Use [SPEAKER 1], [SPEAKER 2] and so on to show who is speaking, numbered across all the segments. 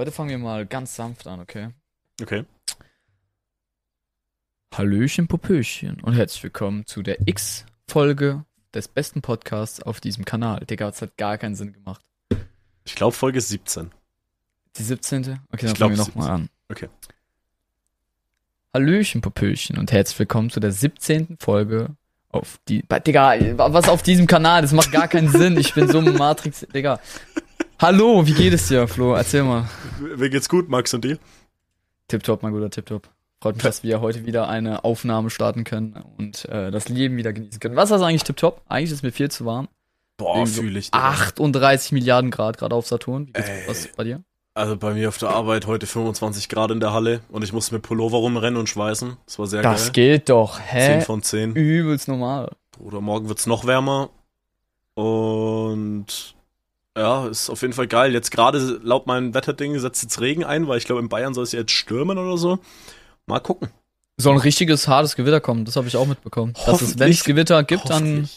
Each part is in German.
[SPEAKER 1] Heute fangen wir mal ganz sanft an, okay?
[SPEAKER 2] Okay.
[SPEAKER 1] Hallöchen, Popöchen und herzlich willkommen zu der X-Folge des besten Podcasts auf diesem Kanal. Digga, das hat gar keinen Sinn gemacht.
[SPEAKER 2] Ich glaube Folge 17.
[SPEAKER 1] Die 17. Okay, dann fangen wir nochmal an.
[SPEAKER 2] Okay.
[SPEAKER 1] Hallöchen, Popöchen und herzlich willkommen zu der 17. Folge auf die. Digga, was auf diesem Kanal? Das macht gar keinen Sinn. Ich bin so ein Matrix. Digga. Hallo, wie geht es dir, Flo? Erzähl mal.
[SPEAKER 2] Mir geht's gut, Max und dir?
[SPEAKER 1] Tipptopp, mein guter Tipptopp. Freut mich, dass wir heute wieder eine Aufnahme starten können und äh, das Leben wieder genießen können. Was ist eigentlich Tipptopp? Eigentlich ist mir viel zu warm.
[SPEAKER 2] Boah,
[SPEAKER 1] so
[SPEAKER 2] fühle ich. Digga.
[SPEAKER 1] 38 Milliarden Grad gerade auf Saturn. Wie geht's
[SPEAKER 2] Ey.
[SPEAKER 1] was bei dir?
[SPEAKER 2] Also bei mir auf der Arbeit heute 25 Grad in der Halle und ich musste mit Pullover rumrennen und schweißen. Das war sehr
[SPEAKER 1] Das
[SPEAKER 2] geil.
[SPEAKER 1] geht doch.
[SPEAKER 2] 10
[SPEAKER 1] Hä?
[SPEAKER 2] von 10.
[SPEAKER 1] Übelst normal.
[SPEAKER 2] Oder morgen wird's noch wärmer. Und ja, ist auf jeden Fall geil. Jetzt gerade laut meinem Wetterding setzt jetzt Regen ein, weil ich glaube in Bayern soll es ja jetzt stürmen oder so. Mal gucken.
[SPEAKER 1] Soll ein richtiges hartes Gewitter kommen, das habe ich auch mitbekommen. Dass es, wenn es Gewitter gibt, dann.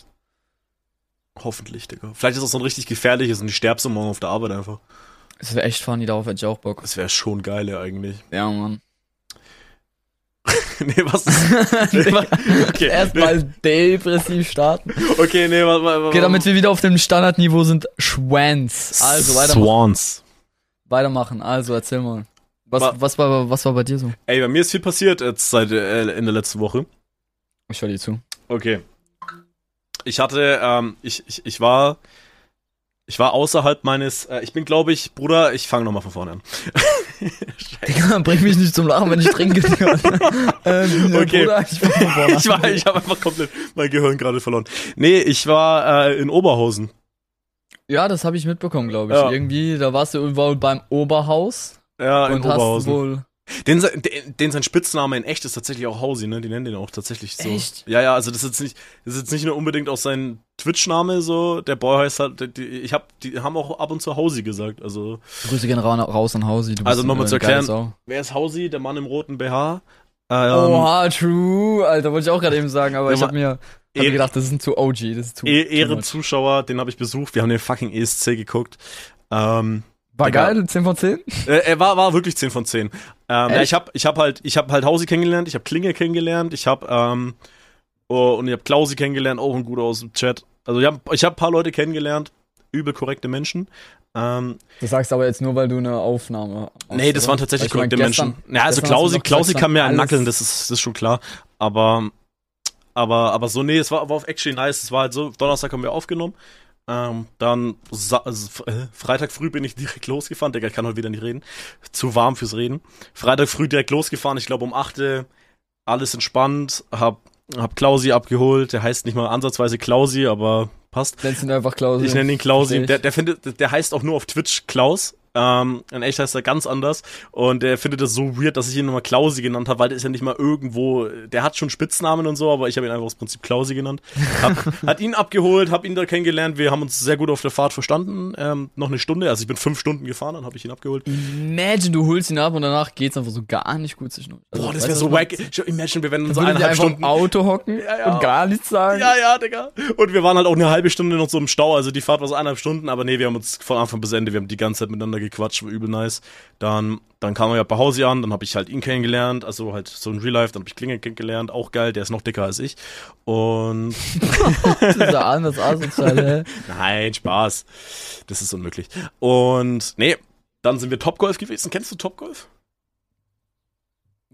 [SPEAKER 2] Hoffentlich. Digga. Vielleicht ist es so ein richtig gefährliches und ich sterbe so morgen auf der Arbeit einfach.
[SPEAKER 1] Es wäre echt funny, darauf hätte ich auch Bock.
[SPEAKER 2] Das wäre schon geil ja, eigentlich.
[SPEAKER 1] Ja, Mann.
[SPEAKER 2] nee, was. Okay,
[SPEAKER 1] Erstmal depressiv starten.
[SPEAKER 2] Okay, nee, warte, warte,
[SPEAKER 1] Okay, damit wir wieder auf dem Standardniveau sind, Schwanz. Also, weitermachen.
[SPEAKER 2] Swans.
[SPEAKER 1] weitermachen. Also, erzähl mal. Was,
[SPEAKER 2] Wa-
[SPEAKER 1] was, war, was war bei dir so?
[SPEAKER 2] Ey, bei mir ist viel passiert jetzt seit äh, in der letzten Woche.
[SPEAKER 1] Ich höre dir zu.
[SPEAKER 2] Okay. Ich hatte, ähm, ich, ich, ich war, ich war außerhalb meines, äh, ich bin, glaube ich, Bruder, ich fange nochmal von vorne an.
[SPEAKER 1] Digga, bring mich nicht zum Lachen, wenn ich trinke. Ähm,
[SPEAKER 2] Okay.
[SPEAKER 1] Bruder, ich
[SPEAKER 2] ich war, ich habe einfach komplett mein Gehirn gerade verloren. Nee, ich war äh, in Oberhausen.
[SPEAKER 1] Ja, das habe ich mitbekommen, glaube ich.
[SPEAKER 2] Ja.
[SPEAKER 1] Irgendwie, da warst du irgendwo beim Oberhaus
[SPEAKER 2] Ja, in
[SPEAKER 1] und hast
[SPEAKER 2] Oberhausen.
[SPEAKER 1] wohl.
[SPEAKER 2] Den, den, den sein Spitzname in echt ist tatsächlich auch Hausi, ne? Die nennen den auch tatsächlich so.
[SPEAKER 1] Echt?
[SPEAKER 2] Ja, ja, also das ist jetzt nicht, das ist jetzt nicht nur unbedingt auch sein Twitch-Name so. Der Boy heißt halt, die- ich hab, die haben auch ab und zu Hausi gesagt. Also
[SPEAKER 1] Grüße gehen ra raus an Hausi. Du
[SPEAKER 2] Also nochmal zu erklären, wer ist Hausi? Der Mann im roten BH. Ähm,
[SPEAKER 1] Oha, true. Alter, wollte ich auch gerade eben sagen, aber
[SPEAKER 2] Ja,
[SPEAKER 1] ich habe mir, hab
[SPEAKER 2] eh-
[SPEAKER 1] mir gedacht, das ist ein zu OG. Das ist zu.
[SPEAKER 2] E
[SPEAKER 1] too
[SPEAKER 2] Ehre
[SPEAKER 1] much.
[SPEAKER 2] Zuschauer, den habe ich besucht. Wir haben den fucking ESC geguckt. Ähm,
[SPEAKER 1] War
[SPEAKER 2] Digga.
[SPEAKER 1] geil, 10 von 10?
[SPEAKER 2] äh, er war, war wirklich 10 von 10. Ähm, ja, ich habe ich hab halt, ich hab halt Hausi kennengelernt, ich habe Klinge kennengelernt, ich habe ähm, oh, und ich habe Klausi kennengelernt, auch ein guter aus dem Chat. Also ich habe ich hab ein paar Leute kennengelernt, übel korrekte Menschen. Ähm,
[SPEAKER 1] Das sagst du aber jetzt nur, weil du eine Aufnahme hast,
[SPEAKER 2] nee, das waren tatsächlich korrekte
[SPEAKER 1] gestern-
[SPEAKER 2] Menschen. Ja, also Klausi, Klausi kann mir einen
[SPEAKER 1] alles-
[SPEAKER 2] nackeln, das ist, das ist schon klar. Aber, aber, aber so, nee, es war, war auf actually nice. Es war halt so, Donnerstag haben wir aufgenommen. Ähm, dann äh, Freitag früh bin ich direkt losgefahren. Digga, ich kann heute wieder nicht reden. Zu warm fürs Reden. Freitag früh direkt losgefahren. Ich glaube um 8 Uhr alles entspannt. Hab, hab Klausi abgeholt. Der heißt nicht mal ansatzweise Klausi, aber passt.
[SPEAKER 1] Nennst ihn einfach Klaus.
[SPEAKER 2] Ich nenne ihn Klausi. Der, der findet, der heißt auch nur auf Twitch Klaus. Ähm, in echt heißt er ganz anders. Und der findet das so weird, dass ich ihn nochmal Klausi genannt habe, weil der ist ja nicht mal irgendwo, der hat schon Spitznamen und so, aber ich habe ihn einfach aus Prinzip Klausi genannt. Hab, hat ihn abgeholt, hab ihn da kennengelernt. Wir haben uns sehr gut auf der Fahrt verstanden. Ähm, noch eine Stunde, also ich bin fünf Stunden gefahren, dann habe ich ihn abgeholt.
[SPEAKER 1] Imagine, du holst ihn ab und danach geht's einfach so gar nicht gut zwischen uns. Also,
[SPEAKER 2] Boah, das
[SPEAKER 1] weißt
[SPEAKER 2] wäre so wack. Imagine, wir werden
[SPEAKER 1] meine?
[SPEAKER 2] so eineinhalb Stunden.
[SPEAKER 1] im Auto hocken
[SPEAKER 2] Ja, ja.
[SPEAKER 1] und gar nichts sagen?
[SPEAKER 2] Ja, ja, Digga. Und wir waren halt auch eine halbe Stunde noch so im Stau, also die Fahrt war so eineinhalb Stunden, aber nee, wir haben uns von Anfang bis Ende, wir haben die ganze Zeit miteinander gequatscht, war übel nice. Dann, dann kamen wir ja bei Hausi an, dann habe ich halt ihn kennengelernt, also halt so in Real Life, dann habe ich Klinge kennengelernt, auch geil, der ist noch dicker als ich. Und
[SPEAKER 1] Dieser anders asozial,
[SPEAKER 2] nein, Spaß. Das ist unmöglich. Und nee, dann sind wir Topgolf gewesen. Kennst du Topgolf?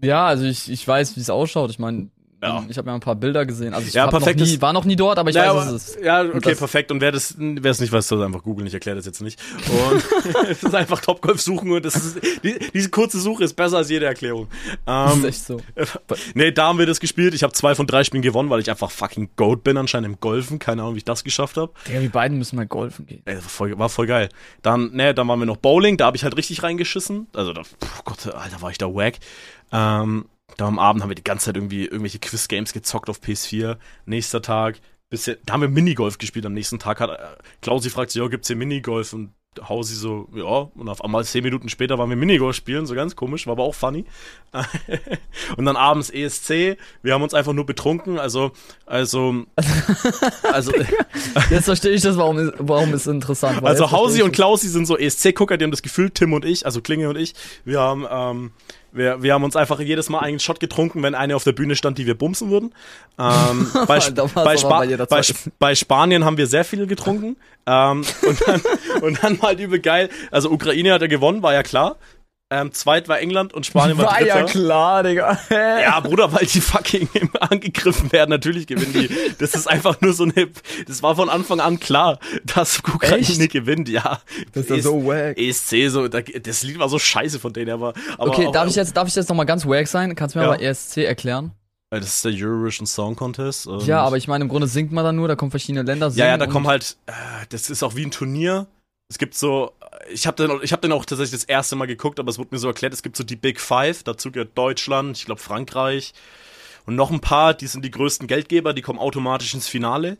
[SPEAKER 1] Ja, also ich, ich weiß, wie es ausschaut. Ich meine,
[SPEAKER 2] Ja.
[SPEAKER 1] ich habe ja ein paar Bilder gesehen. Also ich
[SPEAKER 2] Ja,
[SPEAKER 1] hab noch nie, war noch nie dort, aber ich
[SPEAKER 2] Ja,
[SPEAKER 1] weiß, es ist.
[SPEAKER 2] Ja, okay, perfekt. Und wer das, wer es nicht weiß, soll einfach googeln. Ich erkläre das jetzt nicht. Und es ist einfach Topgolf suchen und das ist, die, diese kurze Suche ist besser als jede Erklärung.
[SPEAKER 1] Das
[SPEAKER 2] Ähm,
[SPEAKER 1] ist echt so.
[SPEAKER 2] nee, da haben wir das gespielt. Ich habe zwei von drei Spielen gewonnen, weil ich einfach fucking Goat bin anscheinend im Golfen. Keine Ahnung, wie ich das geschafft habe.
[SPEAKER 1] Digga, wir beiden müssen mal golfen gehen.
[SPEAKER 2] Ey, war voll, war voll geil. Dann, ne, dann waren wir noch Bowling. Da habe ich halt richtig reingeschissen. Also, da, puh, Gott, Alter, war ich da wack. Ähm, da am Abend haben wir die ganze Zeit irgendwie irgendwelche Quiz-Games gezockt auf PS4. Nächster Tag, bisschen, da haben wir Minigolf gespielt. Am nächsten Tag hat äh, Klausi fragt sich, ja, gibt's hier Minigolf? Und Hausi so, ja, und auf einmal zehn Minuten später waren wir Minigolf spielen, so ganz komisch, war aber auch funny. und dann abends ESC, wir haben uns einfach nur betrunken, also, also, also,
[SPEAKER 1] Jetzt verstehe ich das, warum warum ist interessant. weil
[SPEAKER 2] also Hausi und Klausi sind so ESC-Gucker, die haben das Gefühl, Tim und ich, also Klinge und ich, wir haben, ähm, wir, wir haben uns einfach jedes Mal einen Shot getrunken, wenn eine auf der Bühne stand, die wir bumsen würden. Ähm, bei, bei, Spa
[SPEAKER 1] bei
[SPEAKER 2] bei, Spanien haben wir sehr viel getrunken. Ähm, und, dann, und dann halt übel geil. Also Ukraine hat ja gewonnen, war ja klar. Ähm, zweit war England und Spanien war,
[SPEAKER 1] War
[SPEAKER 2] dritter.
[SPEAKER 1] ja klar, Digga.
[SPEAKER 2] Ja, Bruder, weil die fucking angegriffen werden. Natürlich gewinnen die. Das ist einfach nur so eine. Das war von Anfang an klar, dass Ukraine
[SPEAKER 1] Echt?
[SPEAKER 2] gewinnt, ja.
[SPEAKER 1] Das ist ja so wack.
[SPEAKER 2] ESC, so, da, das Lied war so scheiße von denen, aber. aber
[SPEAKER 1] Okay, darf ich jetzt, darf ich jetzt nochmal ganz wack sein? Kannst du mir
[SPEAKER 2] Ja.
[SPEAKER 1] aber ESC erklären?
[SPEAKER 2] Das ist der Eurovision Song Contest.
[SPEAKER 1] Ja, aber ich meine, im Grunde singt man dann nur, da kommen verschiedene Länder.
[SPEAKER 2] Ja, ja, da kommen halt. Äh, das ist auch wie ein Turnier. Es gibt so. Ich habe ich hab den auch tatsächlich das erste Mal geguckt, aber es wurde mir so erklärt, es gibt so die Big Five. Dazu gehört Deutschland, ich glaube Frankreich. Und noch ein paar, die sind die größten Geldgeber, die kommen automatisch ins Finale.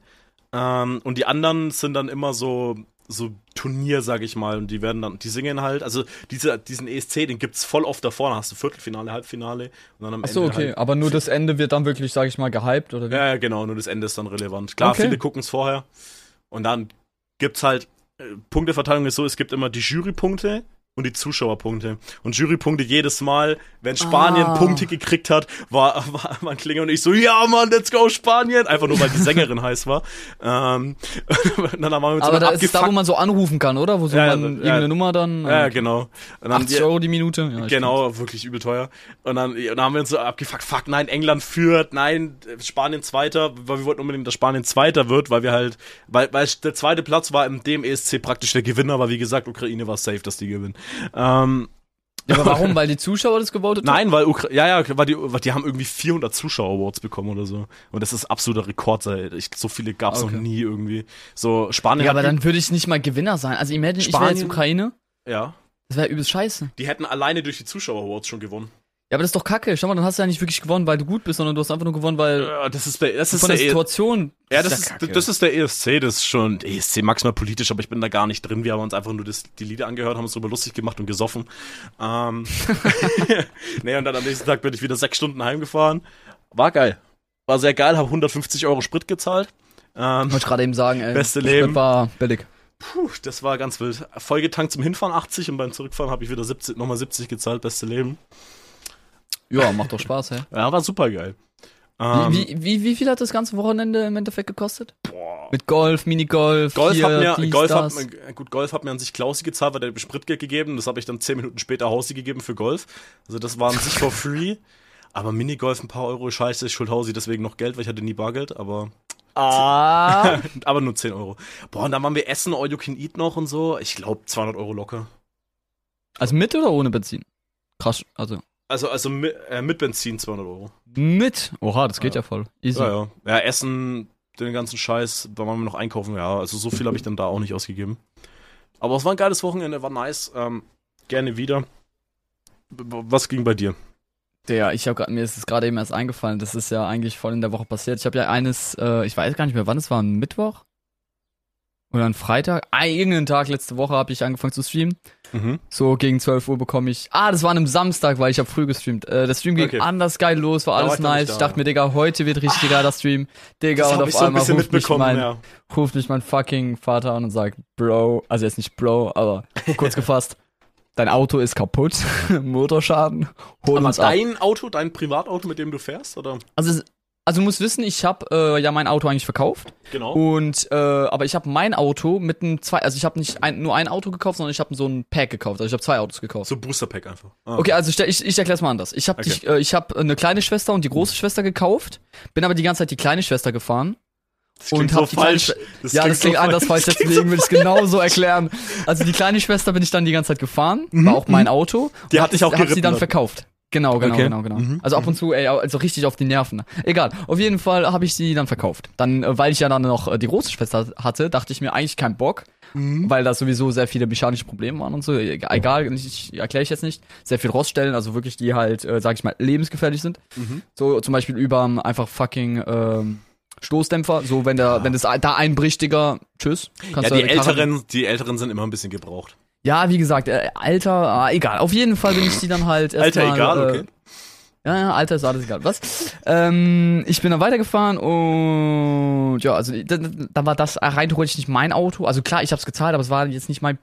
[SPEAKER 2] Ähm, und die anderen sind dann immer so, so Turnier, sag ich mal. Und die werden dann, die singen halt, also diese, diesen ESC, den gibt's voll oft davor. Dann hast du Viertelfinale, Halbfinale und dann am
[SPEAKER 1] Ach so,
[SPEAKER 2] Ende
[SPEAKER 1] okay.
[SPEAKER 2] halt.
[SPEAKER 1] Aber nur das Ende wird dann wirklich, sag ich mal, gehypt, oder wie?
[SPEAKER 2] Ja, ja, genau, nur das Ende ist dann relevant. Klar,
[SPEAKER 1] Okay.
[SPEAKER 2] viele gucken es vorher. Und dann gibt's halt, Punkteverteilung ist so, es gibt immer die Jurypunkte und die Zuschauerpunkte. Und Jurypunkte jedes Mal, wenn Spanien
[SPEAKER 1] Ah.
[SPEAKER 2] Punkte gekriegt hat, war, war man Klinger und ich so, ja Mann, let's go Spanien! Einfach nur, weil die Sängerin heiß war. Ähm, dann haben wir uns
[SPEAKER 1] Aber da ist da, wo man so anrufen kann, oder? Wo so
[SPEAKER 2] Ja, ja,
[SPEAKER 1] man
[SPEAKER 2] ja.
[SPEAKER 1] irgendeine Nummer dann.
[SPEAKER 2] Ja, genau. Und dann
[SPEAKER 1] 80 Euro die Minute. Ja,
[SPEAKER 2] Genau, wirklich übel teuer. Und dann, und dann haben wir uns so abgefuckt, fuck, nein, England führt, nein, Spanien Zweiter, weil wir wollten unbedingt, dass Spanien Zweiter wird, weil wir halt, weil, weil der zweite Platz war im dem ESC praktisch der Gewinner, aber wie gesagt, Ukraine war safe, dass die gewinnen. Ähm,
[SPEAKER 1] Ja, aber warum? Weil die Zuschauer das gewotet haben?
[SPEAKER 2] nein, weil Ukra ja, ja, weil die, weil die haben irgendwie 400 Zuschauer-Awards bekommen oder so. Und das ist absoluter Rekord, ich, so viele gab's
[SPEAKER 1] Okay.
[SPEAKER 2] noch nie irgendwie. So, Spanien
[SPEAKER 1] Ja, aber dann würde ich nicht mal Gewinner sein. Also imagine, ich wäre jetzt
[SPEAKER 2] Spanien-
[SPEAKER 1] Ukraine.
[SPEAKER 2] ja,
[SPEAKER 1] Das wäre übelst scheiße.
[SPEAKER 2] die hätten alleine durch die Zuschauer-Awards schon gewonnen.
[SPEAKER 1] Ja, aber das ist doch kacke. Schau mal, dann hast du ja nicht wirklich gewonnen, weil du gut bist, sondern du hast einfach nur gewonnen, weil
[SPEAKER 2] Ja, das ist der, das ist
[SPEAKER 1] von der
[SPEAKER 2] der,
[SPEAKER 1] Situation.
[SPEAKER 2] Ja, das
[SPEAKER 1] ja
[SPEAKER 2] ist, das ist der ESC, das ist schon ESC maximal politisch, aber ich bin da gar nicht drin. Wir haben uns einfach nur das, die Lieder angehört, haben uns darüber lustig gemacht und gesoffen. Ähm, nee, und dann am nächsten Tag bin ich wieder sechs Stunden heimgefahren. War geil. War sehr geil, habe 150 Euro Sprit gezahlt. Ähm,
[SPEAKER 1] Wollte ich gerade eben sagen, ey.
[SPEAKER 2] Beste
[SPEAKER 1] das
[SPEAKER 2] Leben.
[SPEAKER 1] war billig.
[SPEAKER 2] puh, das war ganz wild. Vollgetankt zum Hinfahren 80 und beim Zurückfahren habe ich wieder 70, nochmal 70 gezahlt. Beste Leben.
[SPEAKER 1] Ja, macht doch Spaß, hä?
[SPEAKER 2] Ja, war super geil. Ähm,
[SPEAKER 1] Wie, wie, wie, wie viel hat das ganze Wochenende im Endeffekt gekostet?
[SPEAKER 2] boah.
[SPEAKER 1] Mit Golf, Minigolf,
[SPEAKER 2] Golf
[SPEAKER 1] hier,
[SPEAKER 2] hat mir,
[SPEAKER 1] dies,
[SPEAKER 2] Golf hat,
[SPEAKER 1] das.
[SPEAKER 2] mir- gut, Golf hat mir an sich Klausi gezahlt, weil der hat mir Spritgeld gegeben. Das habe ich dann zehn Minuten später Hausi gegeben für Golf. Also das war an sich for free. Aber Minigolf ein paar Euro scheiße, ich schuld Hausi deswegen noch Geld, weil ich hatte nie Bargeld, aber,
[SPEAKER 1] Ah.
[SPEAKER 2] aber nur 10 Euro. Boah, und dann waren wir essen, all you can eat noch und so. Ich glaube 200 Euro locker.
[SPEAKER 1] Also mit oder ohne Benzin? Krass, also
[SPEAKER 2] Also, also mit, äh, mit Benzin 200 Euro.
[SPEAKER 1] mit. Oha, das geht ja,
[SPEAKER 2] Ja.
[SPEAKER 1] voll. Easy.
[SPEAKER 2] Ja, ja. Ja, Essen, den ganzen Scheiß, da waren wir noch einkaufen, ja. Also so viel habe ich dann da auch nicht ausgegeben. Aber es war ein geiles Wochenende, war nice. Ähm, gerne wieder. Was ging bei dir?
[SPEAKER 1] Der, ich habe gerade mir ist es gerade eben erst eingefallen. Das ist ja eigentlich voll in der Woche passiert. Ich habe ja eines, äh, ich weiß gar nicht mehr, wann es war, ein Mittwoch oder ein Freitag. Ah, irgendeinen Tag letzte Woche habe ich angefangen zu streamen.
[SPEAKER 2] Mhm.
[SPEAKER 1] So gegen 12 Uhr bekomme ich. Ah, das war an einem Samstag, weil ich habe früh gestreamt. Äh, der Stream ging
[SPEAKER 2] Okay.
[SPEAKER 1] anders geil los, war alles nice.
[SPEAKER 2] da,
[SPEAKER 1] Ich dachte mir, Digga, heute wird richtig geiler Stream. Digga,
[SPEAKER 2] Das
[SPEAKER 1] und auf
[SPEAKER 2] ich so ein
[SPEAKER 1] einmal
[SPEAKER 2] bisschen
[SPEAKER 1] ruft mich, mein,
[SPEAKER 2] ja.
[SPEAKER 1] ruft mich mein fucking Vater an und sagt, Bro, also jetzt nicht Bro, aber kurz gefasst, dein Auto ist kaputt, Motorschaden, hol
[SPEAKER 2] Aber
[SPEAKER 1] uns ab.
[SPEAKER 2] dein Auto, dein Privatauto, mit dem du fährst, oder?
[SPEAKER 1] Also, es- also du musst wissen, ich habe äh, ja mein Auto eigentlich verkauft
[SPEAKER 2] Genau.
[SPEAKER 1] und äh, aber ich habe mein Auto mit einem zwei, also ich habe nicht ein, nur ein Auto gekauft, sondern ich habe so ein Pack gekauft. Also ich habe zwei Autos gekauft.
[SPEAKER 2] So Booster Pack einfach. Ah.
[SPEAKER 1] Okay, also ich, ich, ich erkläre es mal anders. Ich habe
[SPEAKER 2] Okay.
[SPEAKER 1] dich, äh, ich habe eine kleine Schwester und die große Schwester gekauft, bin aber die ganze Zeit die kleine Schwester gefahren.
[SPEAKER 2] Das
[SPEAKER 1] und
[SPEAKER 2] so
[SPEAKER 1] hab die kleine
[SPEAKER 2] falsch. Das
[SPEAKER 1] ja, das klingt
[SPEAKER 2] so
[SPEAKER 1] anders falsch, deswegen will ich es genauso erklären. Also die kleine Schwester bin ich dann die ganze Zeit gefahren, war auch mein Auto.
[SPEAKER 2] Mhm, Die
[SPEAKER 1] und
[SPEAKER 2] hat dich auch
[SPEAKER 1] hab sie
[SPEAKER 2] geritten
[SPEAKER 1] dann
[SPEAKER 2] dann.
[SPEAKER 1] verkauft. Genau, genau,
[SPEAKER 2] Okay.
[SPEAKER 1] genau, genau.
[SPEAKER 2] Mhm,
[SPEAKER 1] Also ab und zu, ey, also richtig auf die Nerven. Egal. Auf jeden Fall habe ich sie dann verkauft. Dann, äh, weil ich ja dann noch äh, die große Schwester hatte, dachte ich mir eigentlich keinen Bock,
[SPEAKER 2] Mhm.
[SPEAKER 1] weil da sowieso sehr viele mechanische Probleme waren und so. E- Egal, ich, erkläre ich jetzt nicht. Sehr viel Roststellen, also wirklich die halt, äh, sag ich mal, lebensgefährlich sind.
[SPEAKER 2] Mhm.
[SPEAKER 1] So zum Beispiel über einfach fucking ähm, Stoßdämpfer. So, wenn der, wenn das da einbricht, Digga, tschüss.
[SPEAKER 2] Ja,
[SPEAKER 1] Kannst
[SPEAKER 2] die
[SPEAKER 1] deine Karre-
[SPEAKER 2] älteren, die älteren sind immer ein bisschen gebraucht.
[SPEAKER 1] Ja, wie gesagt, äh, Alter, ah, egal. Auf jeden Fall bin ich die dann halt
[SPEAKER 2] Alter,
[SPEAKER 1] erstmal,
[SPEAKER 2] egal,
[SPEAKER 1] äh,
[SPEAKER 2] okay.
[SPEAKER 1] Ja, ja, Alter ist alles egal. Was? Ähm, ich bin dann weitergefahren und ja, also da, war das rein theoretisch nicht mein Auto. Also klar, ich hab's gezahlt, aber es war jetzt nicht mein.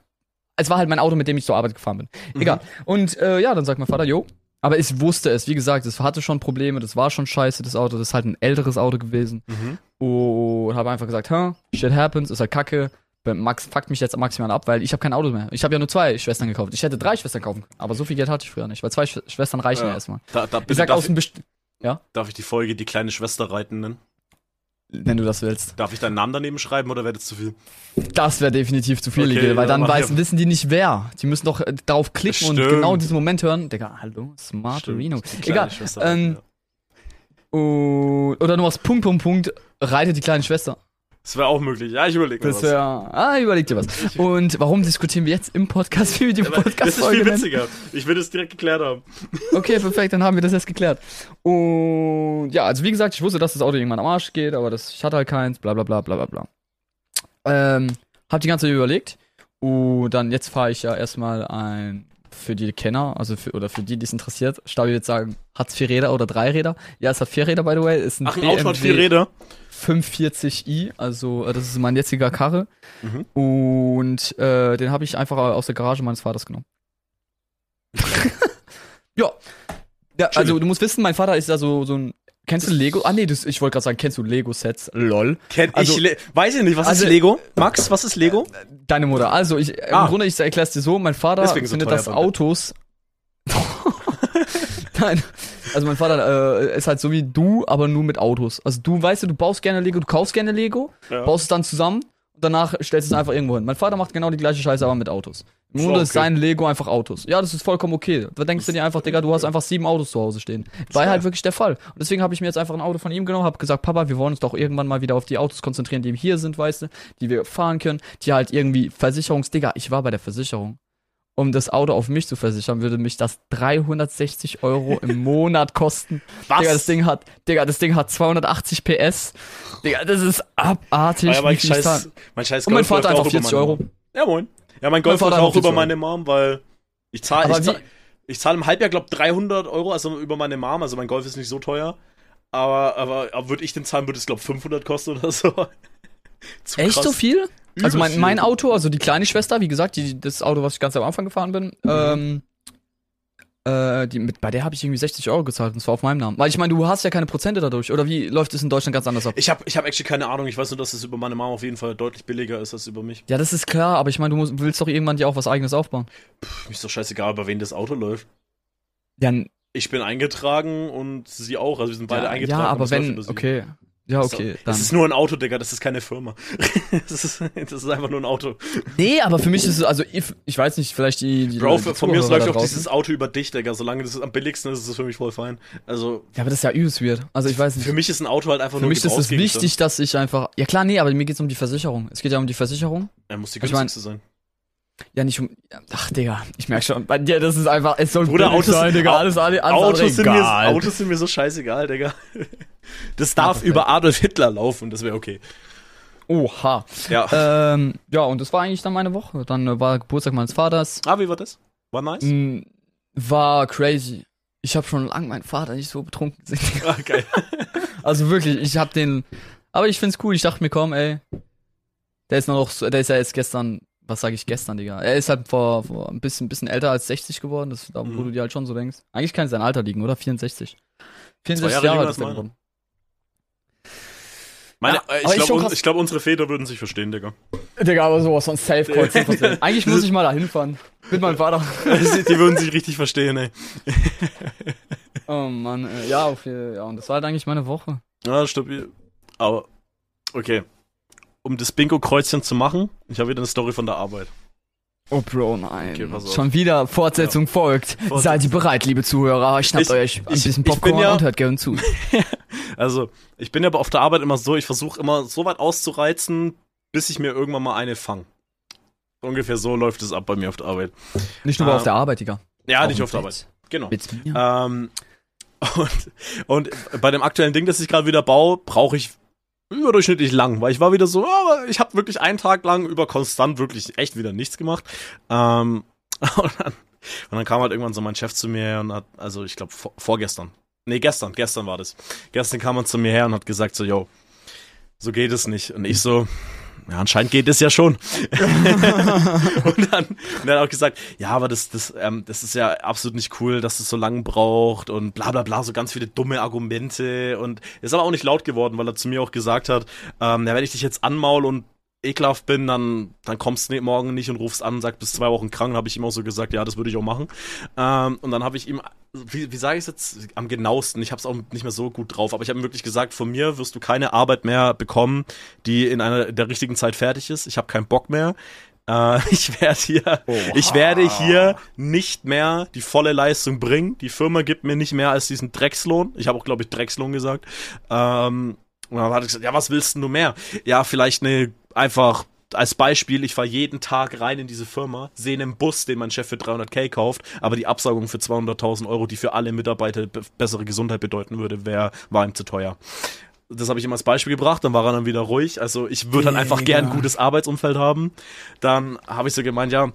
[SPEAKER 1] Es war halt mein Auto, mit dem ich zur Arbeit gefahren bin.
[SPEAKER 2] Mhm.
[SPEAKER 1] Egal. Und äh, ja, dann sagt mein Vater, jo. Aber ich wusste es, wie gesagt, es hatte schon Probleme, das war schon scheiße, das Auto, das ist halt ein älteres Auto gewesen.
[SPEAKER 2] Mhm.
[SPEAKER 1] Und habe einfach gesagt, hä, shit happens, ist halt kacke. Max fuckt mich jetzt maximal ab, weil ich habe kein Auto mehr. Ich habe ja nur zwei Schwestern gekauft. Ich hätte drei Schwestern kaufen können, aber so viel Geld hatte ich früher nicht, weil zwei Sch Schwestern reichen ja,
[SPEAKER 2] Ja.
[SPEAKER 1] erstmal.
[SPEAKER 2] Da, da, bitte,
[SPEAKER 1] Ich sag
[SPEAKER 2] darf,
[SPEAKER 1] aus dem Best
[SPEAKER 2] darf ich die Folge Die kleine Schwester reiten nennen?
[SPEAKER 1] wenn du das willst.
[SPEAKER 2] Darf ich deinen Namen daneben schreiben oder wäre das zu viel?
[SPEAKER 1] Das wäre definitiv zu viel,
[SPEAKER 2] Okay,
[SPEAKER 1] Ligel, weil
[SPEAKER 2] ja,
[SPEAKER 1] dann weiß, wissen die nicht wer. Die müssen doch äh, darauf klicken und
[SPEAKER 2] Stimmt.
[SPEAKER 1] genau diesen Moment hören. Digga, hallo, Smart Reno. Egal. Ähm, und, oder nur was Punkt, Punkt, Punkt, reitet die kleine Schwester.
[SPEAKER 2] Das wäre auch möglich. Ja, ich überlege mir
[SPEAKER 1] Das
[SPEAKER 2] was.
[SPEAKER 1] wäre, ah, überleg dir was. Und warum diskutieren wir jetzt im Podcast, wie wir die
[SPEAKER 2] Aber Das ist viel
[SPEAKER 1] nennen?
[SPEAKER 2] witziger. Ich will es direkt geklärt haben.
[SPEAKER 1] Okay, perfekt, dann haben wir das jetzt geklärt. Und ja, also wie gesagt, ich wusste, dass das Auto irgendwann am Arsch geht, aber das, ich hatte halt keins, bla bla bla bla bla bla. Ähm, hab die ganze Zeit überlegt. Und dann jetzt fahre ich ja erstmal ein, für die Kenner, also für, oder für die, die es interessiert, Stabi wird sagen, hat's vier Räder oder drei Räder? Ja, es hat vier Räder, by the way. Ist ein
[SPEAKER 2] Ach, ein Auto hat vier Räder.
[SPEAKER 1] 540i, also äh, das ist mein jetziger Karre.
[SPEAKER 2] Mhm.
[SPEAKER 1] Und äh, den habe ich einfach aus der Garage meines Vaters genommen. ja. ja. Also du musst wissen, mein Vater ist ja so, so ein. Kennst du Lego? Ah nee, das, ich wollte gerade sagen, kennst du Lego-Sets? Lol.
[SPEAKER 2] Kenn
[SPEAKER 1] Also-
[SPEAKER 2] ich, Le weiß ich nicht, was
[SPEAKER 1] Also-
[SPEAKER 2] ist Lego? Max, was ist Lego?
[SPEAKER 1] Deine Mutter. Also ich,
[SPEAKER 2] Ah.
[SPEAKER 1] im Grunde, ich erklär's dir so, mein Vater
[SPEAKER 2] Deswegen so
[SPEAKER 1] findet,
[SPEAKER 2] teuer
[SPEAKER 1] dass. Autos. Nein. Also mein Vater äh, ist halt so wie du, aber nur mit Autos. Also du weißt du, du baust gerne Lego, du kaufst gerne Lego,
[SPEAKER 2] Ja.
[SPEAKER 1] baust es dann zusammen und danach stellst du es einfach irgendwo hin. Mein Vater macht genau die gleiche Scheiße, aber mit Autos. Im
[SPEAKER 2] Ist
[SPEAKER 1] Grunde ist sein Lego einfach Autos. Ja, das ist vollkommen okay. Da denkst du dir einfach, Digga, du hast einfach sieben Autos zu Hause stehen. War halt wirklich der Fall. Und deswegen habe ich mir jetzt einfach ein Auto von ihm genommen, habe gesagt, Papa, wir wollen uns doch irgendwann mal wieder auf die Autos konzentrieren, die hier sind, weißt du, die wir fahren können, die halt irgendwie Versicherungsdigga. Ich war bei der Versicherung. Um das Auto auf mich zu versichern, würde mich das 360 Euro im Monat kosten.
[SPEAKER 2] Was?
[SPEAKER 1] Digga, das Ding hat, Digga, das Ding hat 280 PS. Digga, das ist abartig.
[SPEAKER 2] Ja, mein
[SPEAKER 1] ich
[SPEAKER 2] scheiß, mein scheiß
[SPEAKER 1] Und mein Vater einfach
[SPEAKER 2] auch über
[SPEAKER 1] 40
[SPEAKER 2] meine
[SPEAKER 1] Euro.
[SPEAKER 2] Ja, moin. Ja, mein Golf läuft auch
[SPEAKER 1] einfach 40
[SPEAKER 2] über meine Mom, weil ich zahle ich
[SPEAKER 1] wie-
[SPEAKER 2] zahl, ich zahl im Halbjahr, glaub 300 Euro, also über meine Mom. Also mein Golf ist nicht so teuer. Aber, aber, aber würde ich den zahlen, würde es, glaub 500 kosten oder so.
[SPEAKER 1] Echt
[SPEAKER 2] krass.
[SPEAKER 1] so viel? Also mein, mein. Auto, also die kleine Schwester, wie gesagt, die, das Auto, was ich ganz am Anfang gefahren bin, ähm, äh, die, mit, bei der habe ich irgendwie 60 Euro gezahlt und zwar auf meinem Namen. Weil ich meine, du hast ja keine Prozente dadurch. Oder wie läuft es in Deutschland ganz anders ab?
[SPEAKER 2] Ich habe ich hab actually keine Ahnung. Ich weiß nur, dass es über meine Mom auf jeden Fall deutlich billiger ist als über mich.
[SPEAKER 1] Ja, das ist klar, aber ich meine, du musst, willst doch irgendwann dir auch was eigenes aufbauen.
[SPEAKER 2] Mir ist doch scheißegal, bei wen das Auto läuft.
[SPEAKER 1] Ja,
[SPEAKER 2] Ich bin eingetragen und sie auch. Also wir sind beide
[SPEAKER 1] ja,
[SPEAKER 2] eingetragen.
[SPEAKER 1] ja aber wenn, okay. Ja, okay,
[SPEAKER 2] Das
[SPEAKER 1] dann.
[SPEAKER 2] ist nur ein Auto, Digga, das ist keine Firma. das, ist, das ist einfach nur ein Auto.
[SPEAKER 1] Nee, aber für mich ist es, also ich, ich weiß nicht, vielleicht die, die
[SPEAKER 2] Bro,
[SPEAKER 1] die
[SPEAKER 2] von mir aus läuft auch dieses Auto über dich, Digga. Solange das am billigsten ist, ist es für mich voll fein. Also,
[SPEAKER 1] Ja, aber das ist ja übelst weird. Also ich weiß nicht.
[SPEAKER 2] für mich ist ein Auto halt einfach
[SPEAKER 1] Für
[SPEAKER 2] nur
[SPEAKER 1] mich ist es wichtig, dass ich einfach. Ja klar, nee, aber mir geht's um die Versicherung. Es geht ja um die Versicherung.
[SPEAKER 2] Er muss die
[SPEAKER 1] Ich mein-
[SPEAKER 2] günstigste sein.
[SPEAKER 1] Ja, nicht um. ja, Ach, Digga, ich merk schon. Bei dir, das ist einfach. Es soll
[SPEAKER 2] Bruder, Autos-
[SPEAKER 1] sein, Digga. Alles, alles, alles
[SPEAKER 2] Autos sind, mir,
[SPEAKER 1] egal.
[SPEAKER 2] Autos sind mir so scheißegal, Digga. Das darf
[SPEAKER 1] perfekt.
[SPEAKER 2] über Adolf Hitler laufen, das wäre okay.
[SPEAKER 1] Oha.
[SPEAKER 2] Ja.
[SPEAKER 1] Ähm, ja, und das war eigentlich dann meine Woche. Dann äh, war Geburtstag meines Vaters.
[SPEAKER 2] ah, wie war das? War nice?
[SPEAKER 1] Mm, War crazy. Ich habe schon lange meinen Vater nicht so betrunken gesehen.
[SPEAKER 2] Ah, geil.
[SPEAKER 1] Also wirklich, ich hab den. Aber ich find's cool. Ich dachte mir, komm, ey. Der ist noch, so- der ist ja jetzt gestern, was sage ich gestern, Digga? Er ist halt vor, vor ein bisschen, bisschen älter als 60 geworden, das, da, wo
[SPEAKER 2] Mhm.
[SPEAKER 1] du dir halt schon so denkst. Eigentlich kann es sein Alter liegen, oder? 64. 64
[SPEAKER 2] Jahre
[SPEAKER 1] alt ist der
[SPEAKER 2] meiner.
[SPEAKER 1] geworden.
[SPEAKER 2] Meine,
[SPEAKER 1] Ja,
[SPEAKER 2] äh, ich glaube, ich glaub, unsere Väter würden sich verstehen, Digga.
[SPEAKER 1] Digga, aber sowas von Safe 10%. Eigentlich muss ich mal da hinfahren. Mit meinem Vater.
[SPEAKER 2] Die würden sich richtig verstehen, ey.
[SPEAKER 1] Oh Mann, äh, ja, auf jeden Ja, und das war halt eigentlich meine Woche.
[SPEAKER 2] Ja, stabil. Aber, okay. Um das Bingo-Kreuzchen zu machen, ich habe wieder eine Story von der Arbeit.
[SPEAKER 1] Oh Bro, nein.
[SPEAKER 2] Okay.
[SPEAKER 1] Schon wieder Fortsetzung folgt.
[SPEAKER 2] Fortsetzung.
[SPEAKER 1] Seid ihr bereit, liebe Zuhörer? Schnappt
[SPEAKER 2] Ich-
[SPEAKER 1] euch ein
[SPEAKER 2] ich-
[SPEAKER 1] bisschen Popcorn
[SPEAKER 2] ja-
[SPEAKER 1] und hört gerne zu.
[SPEAKER 2] Also, ich bin ja aber auf der Arbeit immer so, ich versuche immer so weit auszureizen, bis ich mir irgendwann mal eine fange. Ungefähr so läuft es ab bei mir auf der Arbeit.
[SPEAKER 1] Nicht nur
[SPEAKER 2] Ah.
[SPEAKER 1] auf der Arbeit, Digga.
[SPEAKER 2] Ja,
[SPEAKER 1] Auch
[SPEAKER 2] nicht auf der. Arbeit. Genau.
[SPEAKER 1] Mit mir.
[SPEAKER 2] Ähm, und, und bei dem aktuellen Ding, das ich gerade wieder baue, brauche ich überdurchschnittlich lang, weil ich war wieder so, aber ich habe wirklich einen Tag lang über konstant wirklich echt wieder nichts gemacht. Ähm, und, dann, und dann kam halt irgendwann so mein Chef zu mir und hat, also ich glaube vor, vorgestern, nee gestern, gestern war das. Gestern kam er zu mir her und hat gesagt so, yo, so geht es nicht. Und ich so, ja, anscheinend geht es ja schon. und, dann, und dann auch gesagt, ja, aber das, das, ähm, das ist ja absolut nicht cool, dass es so lange braucht und bla bla bla, so ganz viele dumme Argumente und ist aber auch nicht laut geworden, weil er zu mir auch gesagt hat, ähm, ja, wenn ich dich jetzt anmaul und ekelhaft bin, dann, dann kommst du morgen nicht und rufst an und sagst, bis zwei Wochen krank. Habe ich ihm auch so gesagt, ja, das würde ich auch machen. Ähm, und dann habe ich ihm, wie, wie sage ich es jetzt am genauesten, ich habe es auch nicht mehr so gut drauf, aber ich habe ihm wirklich gesagt, von mir wirst du keine Arbeit mehr bekommen, die in einer in der richtigen Zeit fertig ist. Ich habe keinen Bock mehr. Äh, ich werde hier, Oha. ich werde hier nicht mehr die volle Leistung bringen. Die Firma gibt mir nicht mehr als diesen Dreckslohn. Ich habe auch, glaube ich, Dreckslohn gesagt. Ähm, und dann hat er gesagt, ja, was willst du mehr? Ja, vielleicht eine einfach als Beispiel, ich fahre jeden Tag rein in diese Firma, sehe einen Bus, den mein Chef für 300k kauft, aber die Absagung für 200.000 Euro, die für alle Mitarbeiter bessere Gesundheit bedeuten würde, wär, war ihm zu teuer. Das habe ich ihm als Beispiel gebracht, dann war er dann wieder ruhig. Also ich würde dann einfach gern ein gutes Arbeitsumfeld haben. Dann habe ich so gemeint, ja,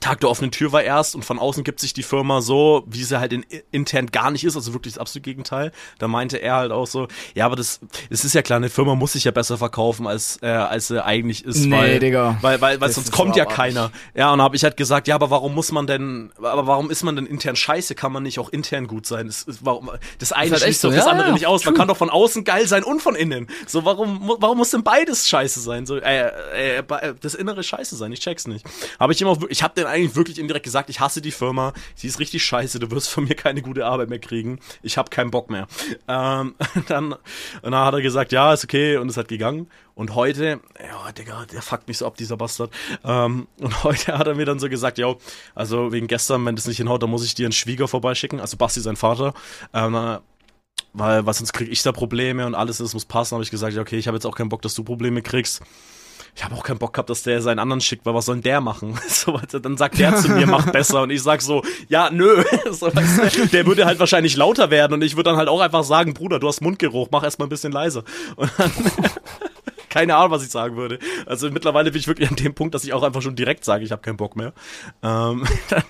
[SPEAKER 2] Tag der offenen Tür war erst und von außen gibt sich die Firma so, wie sie halt in, intern gar nicht ist, also wirklich das absolute Gegenteil. Da meinte er halt auch so, ja, aber das, es ist ja klar, eine Firma muss sich ja besser verkaufen, als, äh, als sie eigentlich ist, nee, weil, Digga. weil, weil, weil sonst kommt ja keiner. Ja, und habe ich halt gesagt, ja, aber warum muss man denn, aber warum ist man denn intern scheiße? Kann man nicht auch intern gut sein? Das, ist, warum, das eine das halt schließt doch so, das ja, andere ja. nicht aus. Man kann doch von außen geil sein und von innen. So, warum, warum muss denn beides scheiße sein? So, äh, äh, äh das innere scheiße sein, ich check's nicht. Habe ich immer, ich habe den eigentlich wirklich indirekt gesagt, ich hasse die Firma, sie ist richtig scheiße, du wirst von mir keine gute Arbeit mehr kriegen, ich habe keinen Bock mehr. Ähm, dann, dann hat er gesagt, ja, ist okay und es hat gegangen. Und heute, ja, Digga, der fuckt mich so ab, dieser Bastard. Ähm, und heute hat er mir dann so gesagt, ja, also wegen gestern, wenn das nicht hinhaut, dann muss ich dir einen Schwieger vorbeischicken, also Basti, sein Vater. Ähm, weil, was sonst krieg ich da Probleme und alles, das muss passen. Habe ich gesagt, ja, okay, ich habe jetzt auch keinen Bock, dass du Probleme kriegst ich habe auch keinen Bock gehabt, dass der seinen anderen schickt, weil was soll denn der machen? So, dann sagt der zu mir, mach besser. Und ich sag so, ja, nö. So, weißt du, der würde halt wahrscheinlich lauter werden und ich würde dann halt auch einfach sagen, Bruder, du hast Mundgeruch, mach erstmal ein bisschen leiser. Und dann, keine Ahnung, was ich sagen würde. Also mittlerweile bin ich wirklich an dem Punkt, dass ich auch einfach schon direkt sage, ich habe keinen Bock mehr. Ähm, dann,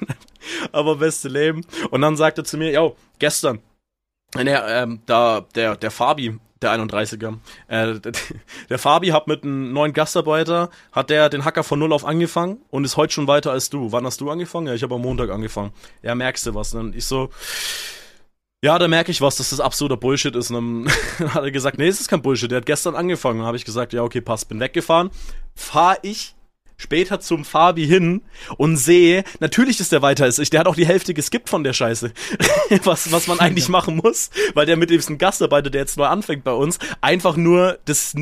[SPEAKER 2] aber beste Leben. Und dann sagt er zu mir, yo, gestern, der, ähm, da, der, der Fabi, der 31er. Äh, der, der Fabi hat mit einem neuen Gastarbeiter, hat der den Hacker von Null auf angefangen und ist heute schon weiter als du. Wann hast du angefangen? Ja, ich habe am Montag angefangen. Ja, merkst du was? Und dann ich so, ja, da merke ich was, dass das absoluter Bullshit ist. Und dann hat er gesagt, nee, es ist kein Bullshit. Der hat gestern angefangen. Dann habe ich gesagt, ja, okay, passt, bin weggefahren. Fahr ich später zum Fabi hin und sehe, natürlich ist der weiter als ich, der hat auch die Hälfte geskippt von der Scheiße. was, was man eigentlich machen muss, weil der mit diesem Gastarbeiter, der jetzt neu anfängt bei uns, einfach nur das,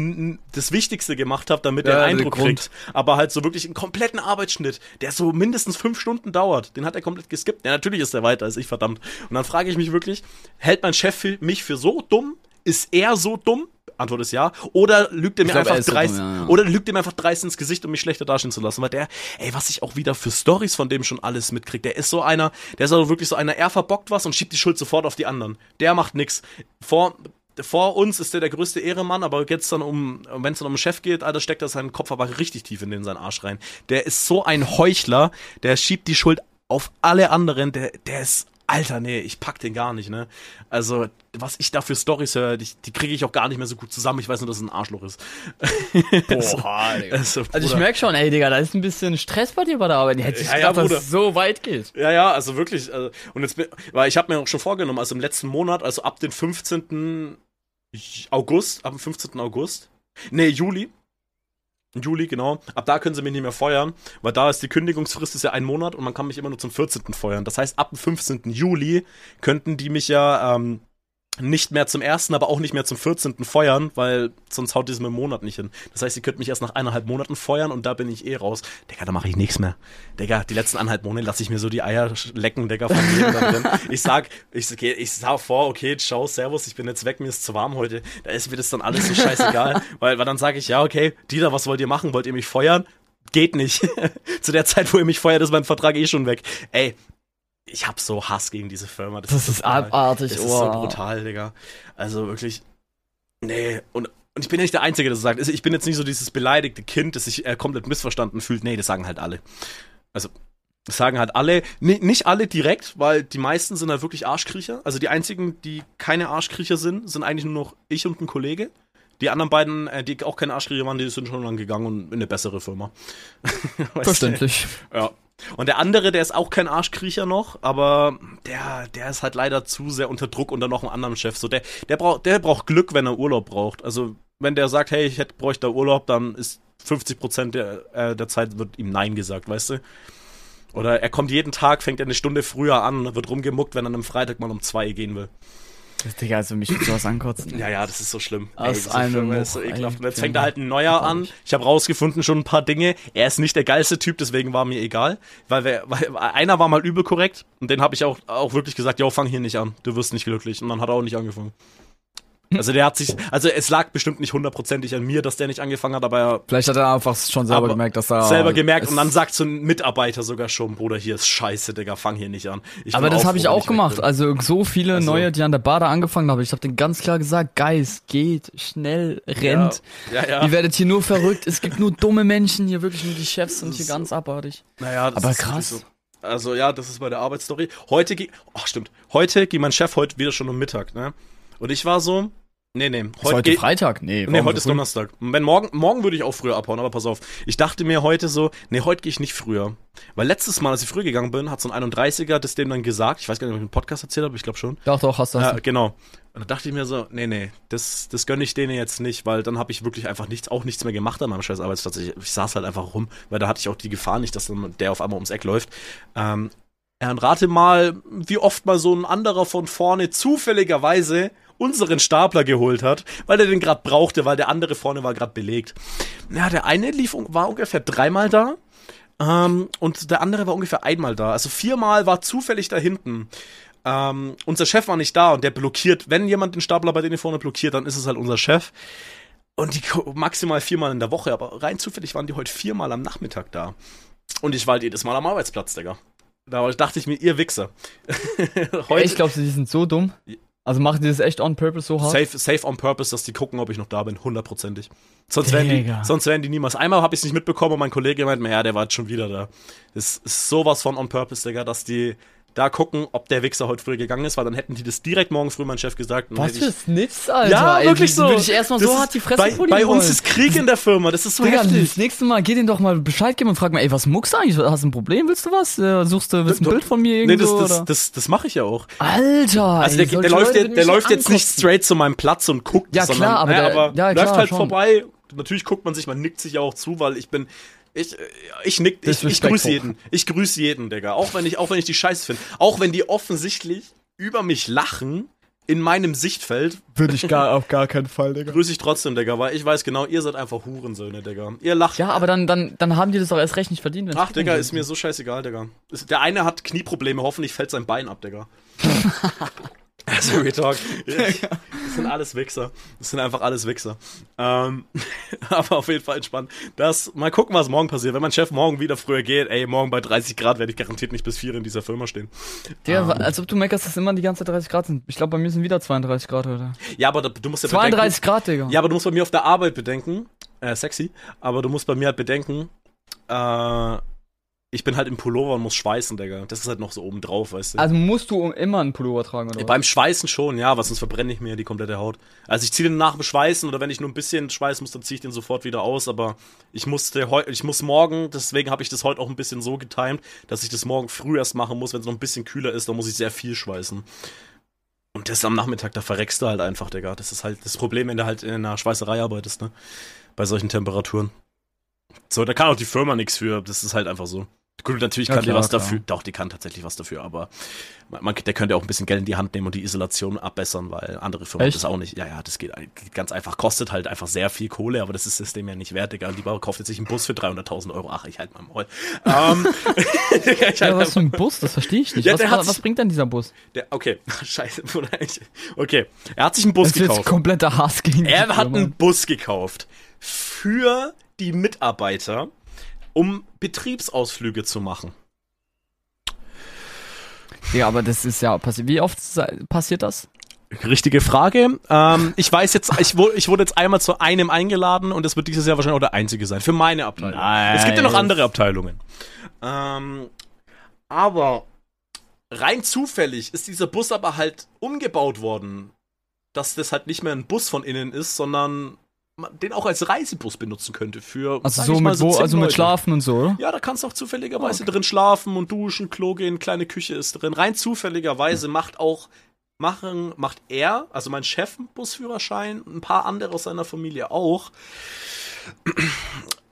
[SPEAKER 2] das Wichtigste gemacht hat, damit ja, er einen Eindruck kriegt. Aber halt so wirklich einen kompletten Arbeitsschnitt, der so mindestens fünf Stunden dauert, den hat er komplett geskippt. Ja, natürlich ist der weiter als ich, verdammt. Und dann frage ich mich wirklich, hält mein Chef mich für so dumm? Ist er so dumm? Antwort ist ja. Oder lügt er mir glaub, einfach dreist, ja, ja. oder lügt er mir einfach dreist ins Gesicht, um mich schlechter dastehen zu lassen. Weil der, ey, was ich auch wieder für Stories von dem schon alles mitkriege, der ist so einer, der ist also wirklich so einer, er verbockt was und schiebt die Schuld sofort auf die anderen. Der macht nix. Vor, vor uns ist der der größte Ehremann, aber jetzt dann um, wenn es dann um den Chef geht, Alter, steckt er seinen Kopf aber richtig tief in den seinen Arsch rein. Der ist so ein Heuchler, der schiebt die Schuld auf alle anderen, der, der ist Alter, nee, ich pack den gar nicht, ne? Also, was ich da für Storys höre, die, die kriege ich auch gar nicht mehr so gut zusammen. Ich weiß nur, dass es ein Arschloch ist.
[SPEAKER 1] Boah, Digga. Also, also, ich merke schon, ey, Digga, da ist ein bisschen Stress bei dir bei der Arbeit. Ich hätte ja, gedacht, ja, dass es so weit geht.
[SPEAKER 2] Ja, ja, also wirklich. Also, und jetzt, weil ich habe mir auch schon vorgenommen, also im letzten Monat, also ab den 15. August, ab dem 15. August, nee, Juli, Juli, genau. Ab da können sie mich nicht mehr feuern, weil da ist die Kündigungsfrist ist ja ein Monat und man kann mich immer nur zum 14. feuern. Das heißt, ab dem 15. Juli könnten die mich ja ähm, nicht mehr zum ersten, aber auch nicht mehr zum 14. feuern, weil sonst haut diesem im Monat nicht hin. Das heißt, ihr könnt mich erst nach eineinhalb Monaten feuern und da bin ich eh raus. Digga, da mache ich nichts mehr. Digga, die letzten eineinhalb Monate lasse ich mir so die Eier lecken, Digga, von jedem. Ich sag, ich, okay, ich sag vor, okay, ciao, servus, ich bin jetzt weg, mir ist zu warm heute. Da ist mir das dann alles so scheißegal. weil, weil dann sage ich, ja, okay, Dieter, was wollt ihr machen? Wollt ihr mich feuern? Geht nicht. Zu der Zeit, wo ihr mich feuert, ist mein Vertrag eh schon weg. Ey, ich hab so Hass gegen diese Firma.
[SPEAKER 1] Das, das ist, ist abartig,
[SPEAKER 2] Das oh. ist so brutal, Digga. Also wirklich, nee, und und ich bin ja nicht der Einzige, der das sagt. Ich bin jetzt nicht so dieses beleidigte Kind, das sich äh, komplett missverstanden fühlt. Nee, das sagen halt alle. Also, das sagen halt alle. Nee, nicht alle direkt, weil die meisten sind halt wirklich Arschkriecher. Also die einzigen, die keine Arschkriecher sind, sind eigentlich nur noch ich und ein Kollege. Die anderen beiden, äh, die auch keine Arschkriecher waren, die sind schon lang gegangen und in eine bessere Firma.
[SPEAKER 1] Verständlich.
[SPEAKER 2] Du? Ja. Und der andere, der ist auch kein Arschkriecher noch, aber der, der ist halt leider zu sehr unter Druck unter noch einem anderen Chef. So, der, der braucht, der braucht Glück, wenn er Urlaub braucht. Also, wenn der sagt, hey, ich hätte, bräuchte da Urlaub, dann ist 50 Prozent der, äh, der Zeit wird ihm Nein gesagt, weißt du? Oder er kommt jeden Tag, fängt eine Stunde früher an, wird rumgemuckt, wenn er am Freitag mal um zwei gehen will.
[SPEAKER 1] Digga, also mich sowas ankotzen.
[SPEAKER 2] Ja, ja, das ist so schlimm.
[SPEAKER 1] Aus
[SPEAKER 2] Ey, das ist
[SPEAKER 1] einem
[SPEAKER 2] schlimm, das ist so ekelhaft. Und jetzt fängt da halt ein neuer an. Ich habe rausgefunden schon ein paar Dinge. Er ist nicht der geilste Typ, deswegen war mir egal. Weil, wir, weil einer war mal übel korrekt und den habe ich auch, auch wirklich gesagt, yo, fang hier nicht an. Du wirst nicht glücklich. Und dann hat er auch nicht angefangen. Also der hat sich, also es lag bestimmt nicht hundertprozentig an mir, dass der nicht angefangen hat, aber er
[SPEAKER 1] Vielleicht hat er einfach schon selber gemerkt, dass er.
[SPEAKER 2] selber gemerkt und dann sagt so ein Mitarbeiter sogar schon, Bruder, hier ist scheiße, Digga, fang hier nicht an. Ich
[SPEAKER 1] Aber das habe ich auch
[SPEAKER 2] weg
[SPEAKER 1] gemacht. Also so viele
[SPEAKER 2] Also-
[SPEAKER 1] neue, die an der Bade angefangen haben. Ich habe denen ganz klar gesagt, Guys, geht, schnell, rennt.
[SPEAKER 2] Ja, ja.
[SPEAKER 1] Ihr werdet hier nur verrückt. Es gibt nur dumme Menschen hier, wirklich nur die Chefs sind hier
[SPEAKER 2] So.
[SPEAKER 1] ganz abartig.
[SPEAKER 2] Naja, das
[SPEAKER 1] Aber
[SPEAKER 2] ist
[SPEAKER 1] krass.
[SPEAKER 2] So. Also ja, das ist bei der Arbeitsstory. Heute ging, ach stimmt, heute ging mein Chef heute wieder schon um Mittag, ne? Und ich war so, nee, nee,
[SPEAKER 1] Ist heute Freitag? Nee,
[SPEAKER 2] Nee, heute ist
[SPEAKER 1] früh?
[SPEAKER 2] Donnerstag. Wenn morgen, morgen würde ich auch früher abhauen, aber pass auf. Ich dachte mir heute so, nee, heute gehe ich nicht früher. Weil letztes Mal, als ich früher gegangen bin, hat so ein 31er das dem dann gesagt. Ich weiß gar nicht, ob ich einen Podcast erzählt habe, ich glaube schon.
[SPEAKER 1] Doch, doch, hast du.
[SPEAKER 2] Ja, genau. Und da dachte ich mir so, nee, nee, das, das gönne ich denen jetzt nicht, weil dann habe ich wirklich einfach nichts, auch nichts mehr gemacht an meinem scheiß Arbeitsplatz. Ich, ich saß halt einfach rum, weil da hatte ich auch die Gefahr nicht, dass dann der auf einmal ums Eck läuft. Ähm, ja, und rate mal, wie oft mal so ein anderer von vorne zufälligerweise unseren Stapler geholt hat, weil er den gerade brauchte, weil der andere vorne war gerade belegt. Ja, der eine lief, war ungefähr dreimal da. Ähm, und der andere war ungefähr einmal da. Also viermal war zufällig da hinten. Ähm, unser Chef war nicht da und der blockiert, wenn jemand den Stapler bei denen vorne blockiert, dann ist es halt unser Chef. Und die maximal viermal in der Woche, aber rein zufällig waren die heute viermal am Nachmittag da. Und ich war halt jedes Mal am Arbeitsplatz, Digga. Da dachte ich mir, ihr Wichser.
[SPEAKER 1] Ey, ich glaube, die sind so dumm. Also machen die das echt on purpose so hart?
[SPEAKER 2] Safe, safe on purpose, dass die gucken, ob ich noch da bin, hundertprozentig. Sonst wären die, sonst wären die niemals. Einmal habe ich es nicht mitbekommen und mein Kollege meint mir, ja, der war jetzt schon wieder da. Das ist sowas von on purpose, Digga, dass die da gucken, ob der Wichser heute früh gegangen ist, weil dann hätten die das direkt morgen früh mein Chef gesagt.
[SPEAKER 1] Was für Snitz, Alter.
[SPEAKER 2] Ja,
[SPEAKER 1] Ey,
[SPEAKER 2] wirklich so.
[SPEAKER 1] Würde ich erstmal
[SPEAKER 2] Das
[SPEAKER 1] so hart die Fresse
[SPEAKER 2] bei, bei uns
[SPEAKER 1] wollen.
[SPEAKER 2] ist Krieg in der Firma, das ist so
[SPEAKER 1] Digga,
[SPEAKER 2] heftig.
[SPEAKER 1] das nächste Mal geh denen doch mal Bescheid geben und frag mal, ey, was muckst du eigentlich? Hast du ein Problem? Willst du was? Äh, Suchst du, willst du ein Bild von mir
[SPEAKER 2] Nee,
[SPEAKER 1] irgendwo?
[SPEAKER 2] das, das,
[SPEAKER 1] oder?
[SPEAKER 2] das, das mache ich ja auch.
[SPEAKER 1] Alter!
[SPEAKER 2] Also der,
[SPEAKER 1] solche
[SPEAKER 2] der läuft, der
[SPEAKER 1] mich
[SPEAKER 2] läuft jetzt nicht straight zu meinem Platz und guckt,
[SPEAKER 1] Ja,
[SPEAKER 2] sondern,
[SPEAKER 1] klar, aber
[SPEAKER 2] naja,
[SPEAKER 1] der-
[SPEAKER 2] aber
[SPEAKER 1] ja,
[SPEAKER 2] läuft
[SPEAKER 1] klar,
[SPEAKER 2] halt
[SPEAKER 1] schon.
[SPEAKER 2] vorbei. Natürlich guckt man sich, man nickt sich ja auch zu, weil ich bin, ich, äh, ich nick, ich, ich grüße jeden. Ich grüße jeden, Digga. Auch wenn ich, auch wenn ich die scheiße finde. Auch wenn die offensichtlich über mich lachen, in meinem Sichtfeld,
[SPEAKER 1] Würde ich gar, auf gar keinen Fall, Digga.
[SPEAKER 2] grüße ich trotzdem, Digga, weil ich weiß genau, ihr seid einfach Hurensöhne, Digga. Ihr lacht.
[SPEAKER 1] Ja, aber dann, dann, dann haben die das doch erst recht nicht verdient.
[SPEAKER 2] Ach, Digga, ist mir so scheißegal, Digga. Der eine hat Knieprobleme, hoffentlich fällt sein Bein ab, Digga. Also, we talk. Das sind alles Wichser. Das sind einfach alles Wichser. Ähm, aber auf jeden Fall entspannt. Das, mal gucken, was morgen passiert. Wenn mein Chef morgen wieder früher geht, ey, morgen bei 30 Grad werde ich garantiert nicht bis 4 in dieser Firma stehen.
[SPEAKER 1] Digga,
[SPEAKER 2] Ah.
[SPEAKER 1] als ob du meckerst, dass immer die ganze Zeit 30 Grad sind. Ich glaube, bei mir sind wieder 32 Grad heute.
[SPEAKER 2] Ja, aber da- du musst ja
[SPEAKER 1] 32 Grad, Digga.
[SPEAKER 2] bedenken. Ja, aber du musst bei mir auf der Arbeit bedenken. Äh, sexy. Aber du musst bei mir halt bedenken, äh, ich bin halt im Pullover und muss schweißen, Digga. Das ist halt noch so oben drauf, weißt du.
[SPEAKER 1] Also musst du immer einen Pullover tragen, oder?
[SPEAKER 2] Beim Schweißen schon, ja, weil sonst verbrenne ich mir die komplette Haut. Also ich ziehe den nach dem Schweißen oder wenn ich nur ein bisschen schweißen muss, dann ziehe ich den sofort wieder aus. Aber ich musste ich muss morgen, deswegen habe ich das heute auch ein bisschen so getimt, dass ich das morgen früh erst machen muss, wenn es noch ein bisschen kühler ist, dann muss ich sehr viel schweißen. Und das am Nachmittag, da verreckst du halt einfach, Digga. Das ist halt das Problem, wenn du halt in einer Schweißerei arbeitest, ne? Bei solchen Temperaturen. So, da kann auch die Firma nichts für. Das ist halt einfach so. Gut, natürlich
[SPEAKER 1] Ja,
[SPEAKER 2] kann die
[SPEAKER 1] klar,
[SPEAKER 2] was
[SPEAKER 1] klar.
[SPEAKER 2] dafür. Doch, die kann tatsächlich was dafür, aber man, der könnte auch ein bisschen Geld in die Hand nehmen und die Isolation abbessern, weil andere Firmen
[SPEAKER 1] Echt?
[SPEAKER 2] das auch nicht. Ja, ja, das geht, geht ganz einfach. Kostet halt einfach sehr viel Kohle, aber das ist das dem ja nicht wert, Digga. Lieber kauft jetzt sich einen Bus für 300.000 Euro. Ach, ich halt mal Maul. ähm, ich halt
[SPEAKER 1] Ja, was für ein Bus? Das verstehe ich nicht.
[SPEAKER 2] Ja,
[SPEAKER 1] was, was,
[SPEAKER 2] sich-
[SPEAKER 1] bringt denn dieser Bus?
[SPEAKER 2] der, okay, scheiße. Okay, er hat sich einen Bus
[SPEAKER 1] Das ist
[SPEAKER 2] gekauft.
[SPEAKER 1] kompletter Hass gegen die
[SPEAKER 2] Er hat einen Bus gekauft für die Mitarbeiter, um Betriebsausflüge zu machen.
[SPEAKER 1] Ja, aber das ist ja passiert. Wie oft passiert das?
[SPEAKER 2] Richtige Frage. Ähm, ich weiß jetzt, ich, wurde, ich wurde jetzt einmal zu einem eingeladen und das wird dieses Jahr wahrscheinlich auch der einzige sein. Für meine Abteilung.
[SPEAKER 1] Nice.
[SPEAKER 2] Es gibt ja noch andere Abteilungen. Ähm, aber rein zufällig ist dieser Bus aber halt umgebaut worden. Dass das halt nicht mehr ein Bus von innen ist, sondern den auch als Reisebus benutzen könnte für
[SPEAKER 1] Also so mit wo,
[SPEAKER 2] zehn
[SPEAKER 1] also mit
[SPEAKER 2] Leute.
[SPEAKER 1] Schlafen und so, oder?
[SPEAKER 2] Ja, da kannst du auch zufälligerweise
[SPEAKER 1] Ah, okay.
[SPEAKER 2] drin schlafen und duschen, Klo gehen, kleine Küche ist drin. Rein zufälligerweise macht auch machen macht er, also mein Chef Busführerschein, ein paar andere aus seiner Familie auch.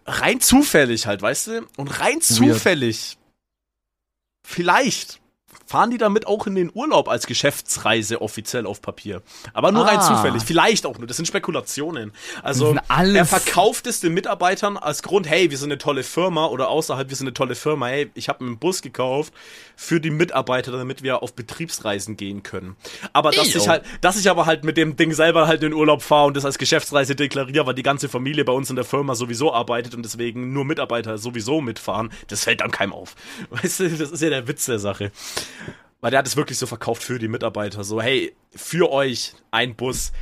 [SPEAKER 2] Rein zufällig halt, weißt du? Und rein zufällig vielleicht fahren die damit auch in den Urlaub als Geschäftsreise offiziell auf Papier. Aber nur rein
[SPEAKER 1] Ah.
[SPEAKER 2] zufällig, vielleicht auch nur. Das sind Spekulationen. Also er verkauft es den Mitarbeitern als Grund, hey, wir sind eine tolle Firma oder außerhalb, wir sind eine tolle Firma, hey, ich habe einen Bus gekauft für die Mitarbeiter, damit wir auf Betriebsreisen gehen können. Aber dass
[SPEAKER 1] Ey,
[SPEAKER 2] ich halt, dass ich aber halt mit dem Ding selber halt in den Urlaub fahre und das als Geschäftsreise deklariere, weil die ganze Familie bei uns in der Firma sowieso arbeitet und deswegen nur Mitarbeiter sowieso mitfahren, das fällt dann keinem auf. Weißt du, das ist ja der Witz der Sache. Weil der hat es wirklich so verkauft für die Mitarbeiter. So, hey, für euch ein Bus.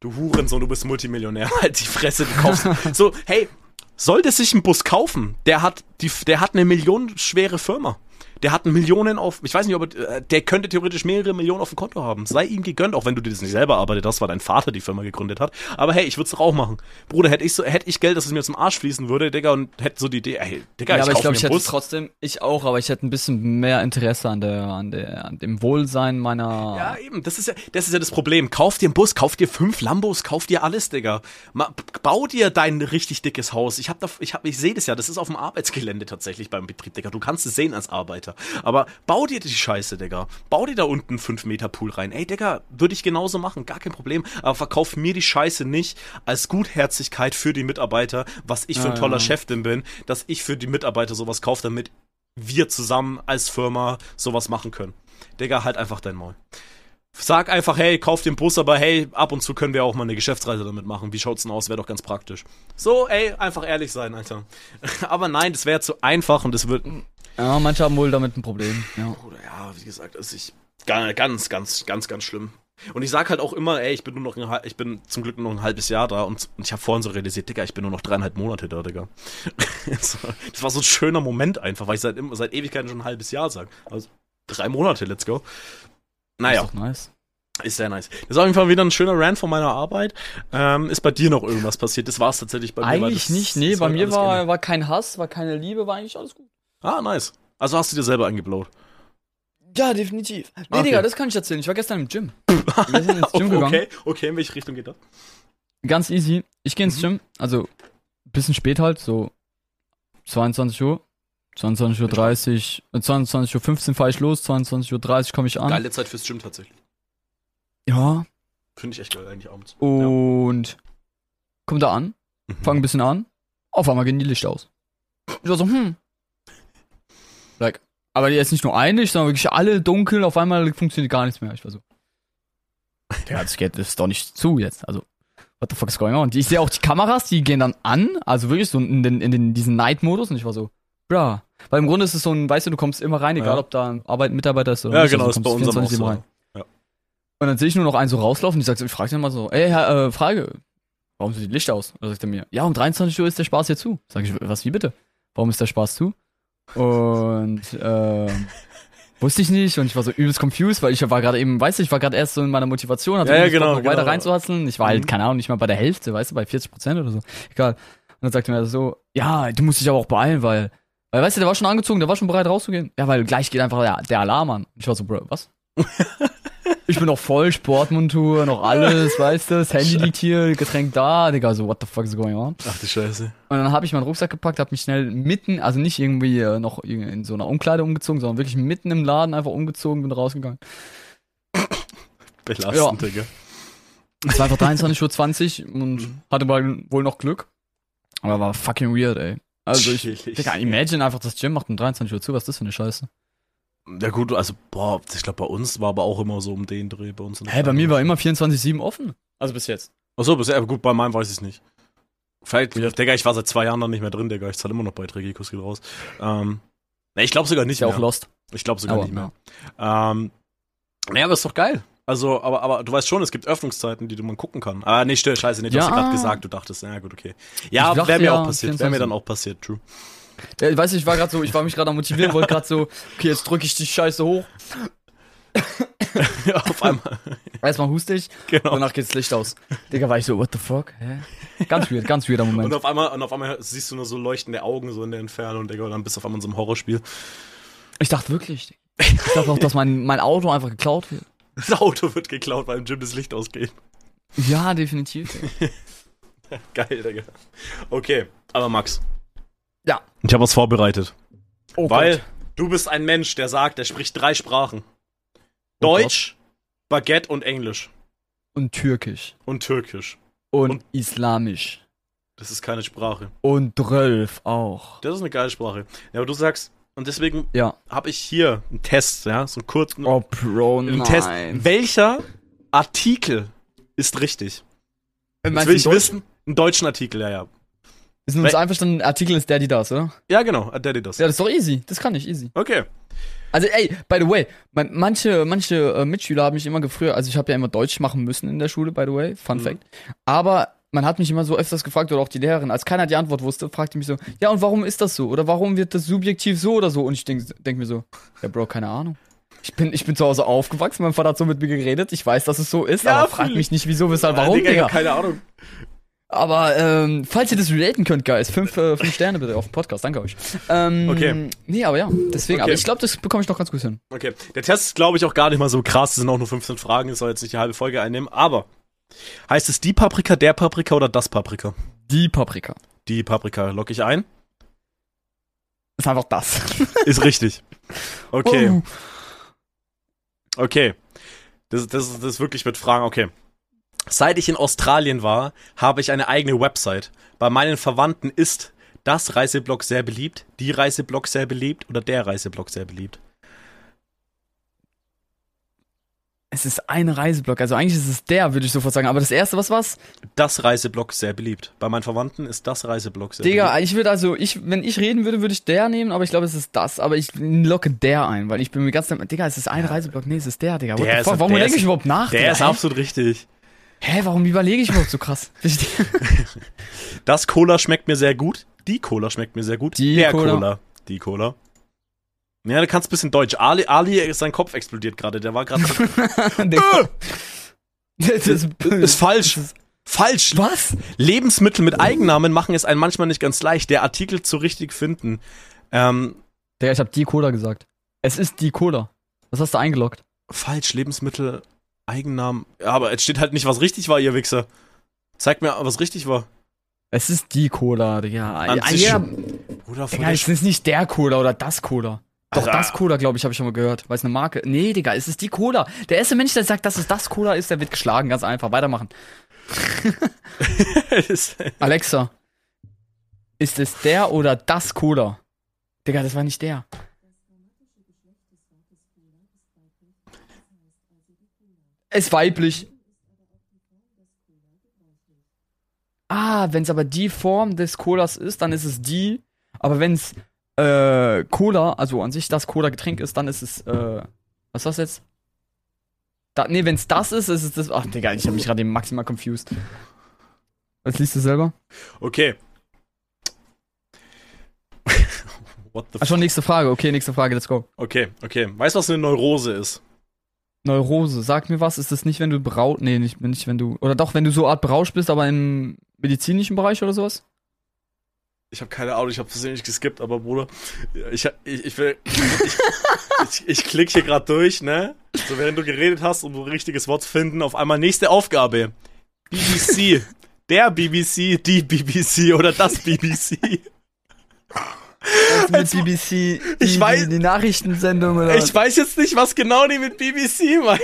[SPEAKER 2] Du Hurensohn, du bist Multimillionär. Halt die Fresse, du kaufst. so, hey, sollte sich ein Bus kaufen, der hat, die, der hat eine millionenschwere Firma. Der hat Millionen auf, ich weiß nicht, ob er, äh, der könnte theoretisch mehrere Millionen auf dem Konto haben. Sei ihm gegönnt, auch wenn du dir das nicht selber arbeitet hast, weil dein Vater die Firma gegründet hat. Aber hey, ich würde es doch auch machen. Bruder, hätte ich so, hätte ich Geld, dass es mir zum Arsch fließen würde, Digga, und hätte so die Idee, ey, Digga,
[SPEAKER 1] Ja, aber ich glaube, ich
[SPEAKER 2] einen
[SPEAKER 1] hätte
[SPEAKER 2] Bus.
[SPEAKER 1] trotzdem, ich auch, aber ich hätte ein bisschen mehr Interesse an der, an der, an dem Wohlsein meiner.
[SPEAKER 2] Ja, eben, das ist ja, das ist ja das Problem. Kauf dir einen Bus, kauf dir fünf Lambos, kauf dir alles, Digga. Ma, bau dir dein richtig dickes Haus. Ich hab da, ich hab, ich sehe das ja, das ist auf dem Arbeitsgelände tatsächlich beim Betrieb, Digga. Du kannst es sehen als Arbeiter. Aber bau dir die Scheiße, Digga. Bau dir da unten einen 5 Meter Pool rein. Ey, Digga, würde ich genauso machen, gar kein Problem. Aber verkauf mir die Scheiße nicht als Gutherzigkeit für die Mitarbeiter, was ich für ein
[SPEAKER 1] Ja,
[SPEAKER 2] toller
[SPEAKER 1] ja.
[SPEAKER 2] Chef denn bin, dass ich für die Mitarbeiter sowas kaufe, damit wir zusammen als Firma sowas machen können. Digga, halt einfach dein Maul. Sag einfach, hey, kauf den Bus, aber hey, ab und zu können wir auch mal eine Geschäftsreise damit machen. Wie schaut's denn aus? Wäre doch ganz praktisch. So, ey, einfach ehrlich sein, Alter. aber nein, das wäre zu einfach und das wird.
[SPEAKER 1] Ja, manche haben wohl damit ein Problem. Ja.
[SPEAKER 2] Bruder, ja, wie gesagt, ist ga- ganz, ganz, ganz, ganz schlimm. Und ich sag halt auch immer, ey, ich bin nur noch ein, ich bin zum Glück nur noch ein halbes Jahr da und, und ich habe vorhin so realisiert, Digga, ich bin nur noch dreieinhalb Monate da, Digga. das war- so ein schöner Moment einfach, weil ich seit, seit Ewigkeiten schon ein halbes Jahr sag. Also drei Monate, let's go. Naja.
[SPEAKER 1] Ist doch nice.
[SPEAKER 2] Ist sehr nice. Das ist auf jeden Fall wieder ein schöner Rant von meiner Arbeit. Ähm, ist bei dir noch irgendwas passiert? Das war es tatsächlich bei mir.
[SPEAKER 1] Eigentlich
[SPEAKER 2] das,
[SPEAKER 1] nicht, nee, bei mir war, war kein Hass, war keine Liebe, war eigentlich alles gut.
[SPEAKER 2] Ah, nice. Also hast du dir selber eingeblowt.
[SPEAKER 1] Ja, definitiv. Nee,
[SPEAKER 2] Okay.
[SPEAKER 1] Digga, das kann ich erzählen. Ich war gestern im Gym. Wir sind ins Gym gegangen.
[SPEAKER 2] okay, okay, in welche Richtung geht das?
[SPEAKER 1] Ganz easy. Ich gehe ins
[SPEAKER 2] Mhm.
[SPEAKER 1] Gym, also bisschen spät halt, so 22 Uhr. 22.30 Uhr, äh, 22.15 Uhr fahre ich los, 22.30 Uhr komme ich an.
[SPEAKER 2] Geile Zeit fürs Gym tatsächlich.
[SPEAKER 1] Ja,
[SPEAKER 2] Finde ich echt geil eigentlich abends.
[SPEAKER 1] und komm da an,
[SPEAKER 2] Mhm.
[SPEAKER 1] fang ein bisschen an, auf einmal gehen die Lichter aus. Ich war so, hm. Like, aber jetzt nicht nur ein Licht, sondern wirklich alle dunkel, auf einmal funktioniert gar nichts mehr. Ich war so. Ja, das geht, das doch nicht zu jetzt. Also, what the fuck is going on? Ich sehe auch die Kameras, die gehen dann an, also wirklich so in, den, in den, diesen Night-Modus und ich war so, bra. Weil im Grunde ist es so ein, weißt du, du kommst immer rein, egal
[SPEAKER 2] Ja.
[SPEAKER 1] ob da ein Arbeit, Mitarbeiter ist oder
[SPEAKER 2] Ja,
[SPEAKER 1] nicht,
[SPEAKER 2] genau,
[SPEAKER 1] also
[SPEAKER 2] ist bei unserem auch
[SPEAKER 1] 24/7
[SPEAKER 2] so.
[SPEAKER 1] rein.
[SPEAKER 2] Ja.
[SPEAKER 1] Und dann sehe ich nur noch einen so rauslaufen. Ich sag ich frage den mal so, ey, Herr, äh, Frage, warum sind die Lichter aus? Da sagt er mir, ja, um 23 Uhr ist der Spaß hier zu. Sag ich, was, wie bitte? Warum ist der Spaß zu? Und, ähm, wusste ich nicht und ich war so übelst confused, weil ich war gerade eben, weißt du, ich war gerade erst so in meiner Motivation, hatte
[SPEAKER 2] Ja, ja,
[SPEAKER 1] Bock,
[SPEAKER 2] genau,
[SPEAKER 1] noch weiter
[SPEAKER 2] genau.
[SPEAKER 1] reinzuhatzeln. Ich war halt,
[SPEAKER 2] Mhm.
[SPEAKER 1] keine Ahnung, nicht mal bei der Hälfte, weißt du, bei 40 Prozent oder so. Egal. Und dann sagte mir so, ja, du musst dich aber auch beeilen, weil, weil, weißt du, der war schon angezogen, der war schon bereit rauszugehen. Ja, weil gleich geht einfach der, der Alarm an. Ich war so, Bro, was? ich bin noch voll, Sportmontur, noch alles, weißt du, das Handy liegt hier, Getränk da, Digga, so, what the fuck is going on?
[SPEAKER 2] Ach du Scheiße.
[SPEAKER 1] Und dann habe ich meinen Rucksack gepackt, habe mich schnell mitten, also nicht irgendwie äh, noch in so einer Umkleide umgezogen, sondern wirklich mitten im Laden einfach umgezogen, bin rausgegangen.
[SPEAKER 2] Belastend, Digga.
[SPEAKER 1] Es war einfach 23.20 Uhr und
[SPEAKER 2] Mhm.
[SPEAKER 1] hatte mal wohl noch Glück. Aber war fucking weird, ey. Also ich. Digga, imagine einfach, das Gym macht um 23 Uhr zu, was ist das für eine Scheiße?
[SPEAKER 2] Ja gut, also, boah, ich glaube, bei uns war aber auch immer so um den Dreh bei uns.
[SPEAKER 1] Hä, bei mir war immer 24-7 offen. Also bis jetzt.
[SPEAKER 2] Achso, bisher, aber gut, bei meinem weiß ich es nicht. Vielleicht, Digga, ich war seit zwei Jahren dann nicht mehr drin, Digga. Ich zahle immer noch Beiträge, Kuss geht raus. Ähm, ne, ich glaube sogar nicht
[SPEAKER 1] Ist ja
[SPEAKER 2] mehr.
[SPEAKER 1] auch lost.
[SPEAKER 2] Ich glaube sogar
[SPEAKER 1] Aber,
[SPEAKER 2] nicht mehr. Ähm, naja, aber ist doch geil. Also, aber, aber du weißt schon, es gibt Öffnungszeiten, die du man gucken kann. Ah, nee, stimmt, scheiße, nee, du
[SPEAKER 1] Ja.
[SPEAKER 2] hast ja gerade gesagt, du dachtest, ja gut, okay. Ja, wäre mir
[SPEAKER 1] ja,
[SPEAKER 2] auch passiert, wäre mir
[SPEAKER 1] 24.
[SPEAKER 2] dann auch passiert, true.
[SPEAKER 1] Ja, weißt du, ich war gerade so, ich war mich gerade am motivieren, wollte gerade so, okay, jetzt drücke ich die Scheiße hoch.
[SPEAKER 2] Ja, auf einmal,
[SPEAKER 1] Erstmal huste ich,
[SPEAKER 2] genau.
[SPEAKER 1] danach geht's Licht aus. Digga, war ich so, what the fuck? Hä? Ganz weird, ganz weirder
[SPEAKER 2] Und
[SPEAKER 1] Moment.
[SPEAKER 2] auf einmal, und auf einmal siehst du nur so leuchtende Augen so in der Entfernung, Digga, und dann bist du auf einmal in so einem Horrorspiel.
[SPEAKER 1] Ich dachte wirklich, ich dachte auch, dass mein, mein Auto einfach geklaut wird.
[SPEAKER 2] Das Auto wird geklaut, weil im Gym das Licht ausgeht.
[SPEAKER 1] Ja, definitiv.
[SPEAKER 2] Geil, Digga. Okay, aber Max.
[SPEAKER 1] Ja.
[SPEAKER 2] Ich habe was vorbereitet.
[SPEAKER 1] Oh
[SPEAKER 2] weil
[SPEAKER 1] Gott.
[SPEAKER 2] du bist ein Mensch, der sagt, der spricht drei Sprachen.
[SPEAKER 1] Oh
[SPEAKER 2] Deutsch, Baguette und Englisch.
[SPEAKER 1] Und Türkisch.
[SPEAKER 2] Und Türkisch.
[SPEAKER 1] Und,
[SPEAKER 2] Und-
[SPEAKER 1] Islamisch.
[SPEAKER 2] Das ist keine Sprache.
[SPEAKER 1] Und Drölf auch.
[SPEAKER 2] Das ist eine geile Sprache. Ja, aber du sagst, und deswegen
[SPEAKER 1] Ja.
[SPEAKER 2] habe ich hier einen Test, ja, so einen kurzen
[SPEAKER 1] Oh, Bro,
[SPEAKER 2] einen
[SPEAKER 1] nein.
[SPEAKER 2] Test. Welcher Artikel ist richtig?
[SPEAKER 1] Äh,
[SPEAKER 2] Jetzt
[SPEAKER 1] meinst
[SPEAKER 2] will ich wissen. Einen deutschen Artikel, ja, ja.
[SPEAKER 1] Wir sind uns
[SPEAKER 2] Wel-
[SPEAKER 1] einverstanden, Artikel ist die das, oder?
[SPEAKER 2] Ja, genau, Daddy das.
[SPEAKER 1] Ja, das ist doch easy. Das kann ich, easy.
[SPEAKER 2] Okay.
[SPEAKER 1] Also, ey, by the way, man, manche, manche äh, Mitschüler haben mich immer gefragt, also ich habe ja immer Deutsch machen müssen in der Schule, by the way, Fun
[SPEAKER 2] Mhm.
[SPEAKER 1] Fact. Aber man hat mich immer so öfters gefragt, oder auch die Lehrerin, als keiner die Antwort wusste, fragte mich so, ja, und warum ist das so? Oder warum wird das subjektiv so oder so? Und ich denke denk mir so, ja, Bro, keine Ahnung. Ich bin, ich bin zu Hause aufgewachsen, mein Vater hat so mit mir geredet, ich weiß, dass es so ist,
[SPEAKER 2] Ja,
[SPEAKER 1] aber frag mich nicht, wieso, weshalb, warum,
[SPEAKER 2] Ah, Digga,
[SPEAKER 1] Digga.
[SPEAKER 2] keine Ahnung.
[SPEAKER 1] Aber ähm, falls ihr das relaten könnt, Guys, fünf, äh, fünf Sterne bitte auf dem Podcast, danke euch. Ähm,
[SPEAKER 2] Okay.
[SPEAKER 1] Nee, aber ja, deswegen.
[SPEAKER 2] Okay.
[SPEAKER 1] Aber ich glaube, das bekomme ich noch ganz gut hin.
[SPEAKER 2] Okay. Der Test ist, glaube ich, auch gar nicht mal so krass. Es sind auch nur 15 Fragen. Es soll jetzt nicht die halbe Folge einnehmen. Aber heißt es die Paprika, der Paprika oder das Paprika?
[SPEAKER 1] Die Paprika.
[SPEAKER 2] Die Paprika. Lock ich ein?
[SPEAKER 1] Ist einfach das.
[SPEAKER 2] Ist richtig. Okay.
[SPEAKER 1] Oh.
[SPEAKER 2] Okay. Das, das, das ist wirklich mit Fragen. Okay. Seit ich in Australien war, habe ich eine eigene Website. Bei meinen Verwandten ist das Reiseblog sehr beliebt, die Reiseblog sehr beliebt oder der Reiseblog sehr beliebt.
[SPEAKER 1] Es ist ein Reiseblock. Also eigentlich ist es der, würde ich sofort sagen. Aber das erste, was war's?
[SPEAKER 2] Das Reiseblog sehr beliebt. Bei meinen Verwandten ist das Reiseblog sehr
[SPEAKER 1] Digga,
[SPEAKER 2] beliebt.
[SPEAKER 1] ich würde also, ich, wenn ich reden würde, würde ich der nehmen, aber ich glaube, es ist das. Aber ich locke der ein, weil ich bin mir ganz, Digga, es ist ein Reiseblock. Nee, es ist der, Digga.
[SPEAKER 2] Der ist-?
[SPEAKER 1] Warum denke ich überhaupt nach?
[SPEAKER 2] Der
[SPEAKER 1] Digga?
[SPEAKER 2] ist absolut richtig.
[SPEAKER 1] Hä, warum überlege ich überhaupt so krass?
[SPEAKER 2] Das Cola schmeckt mir sehr gut. Die Cola schmeckt mir sehr gut.
[SPEAKER 1] Die
[SPEAKER 2] Der
[SPEAKER 1] Cola.
[SPEAKER 2] Cola. Die Cola. Ja, du kannst ein bisschen Deutsch. Ali, Ali, sein Kopf explodiert gerade. Der war gerade.
[SPEAKER 1] Digga. das ist,
[SPEAKER 2] ist falsch. Falsch.
[SPEAKER 1] Was?
[SPEAKER 2] Lebensmittel mit Eigennamen machen es einem manchmal nicht ganz leicht, der Artikel zu richtig finden. Ähm,
[SPEAKER 1] Digga, ich habe die Cola gesagt. Es ist die Cola. Was hast du eingeloggt?
[SPEAKER 2] falsch, Lebensmittel, Eigennamen. Ja, aber es steht halt nicht, was richtig war, ihr Wichser. Zeig mir, was richtig war.
[SPEAKER 1] Es ist die Cola, Ja,
[SPEAKER 2] sich
[SPEAKER 1] ja,
[SPEAKER 2] Bruder, von
[SPEAKER 1] Digga, es ist nicht der Cola oder das Cola. Doch,
[SPEAKER 2] Alter.
[SPEAKER 1] das Cola, glaube ich, habe ich schon mal gehört. Weil es eine Marke. Nee, Digga, es ist die Cola. Der erste Mensch, der sagt, dass es das Cola ist, der wird geschlagen. Ganz einfach. Weitermachen. Alexa. Ist es der oder das Cola? Digga, das war nicht der. Ist weiblich. Ah, wenn es aber die Form des Colas ist, dann ist es die. Aber wenn es äh, Cola, also an sich das Cola-Getränk ist, dann ist es, äh, was ist das jetzt? Da, nee, wenn es das ist, ist es das. Ach, Digga, ich habe mich gerade maximal confused. Was liest du selber?
[SPEAKER 2] okay. What the
[SPEAKER 1] Ach schon, nächste Frage. Okay, nächste Frage, let's go.
[SPEAKER 2] Okay, okay. Weißt du, was eine Neurose ist?
[SPEAKER 1] Neurose, sag mir was, ist das nicht, wenn du berausch, nee, nicht, nicht wenn du, oder doch, wenn du so Art berauscht bist, aber im medizinischen Bereich oder sowas?
[SPEAKER 2] Ich habe keine Ahnung, ich habe versehentlich geskippt, aber Bruder, ich, ich, ich will. Ich, ich, ich klick hier gerade durch, ne? So, während du geredet hast, um ein richtiges Wort zu finden, auf einmal nächste Aufgabe. BBC. Der BBC, die BBC oder das BBC.
[SPEAKER 1] mit BBC, die,
[SPEAKER 2] ich weiß-
[SPEAKER 1] die, die Nachrichtensendung oder
[SPEAKER 2] Ich weiß jetzt nicht, was genau die mit BBC meinen.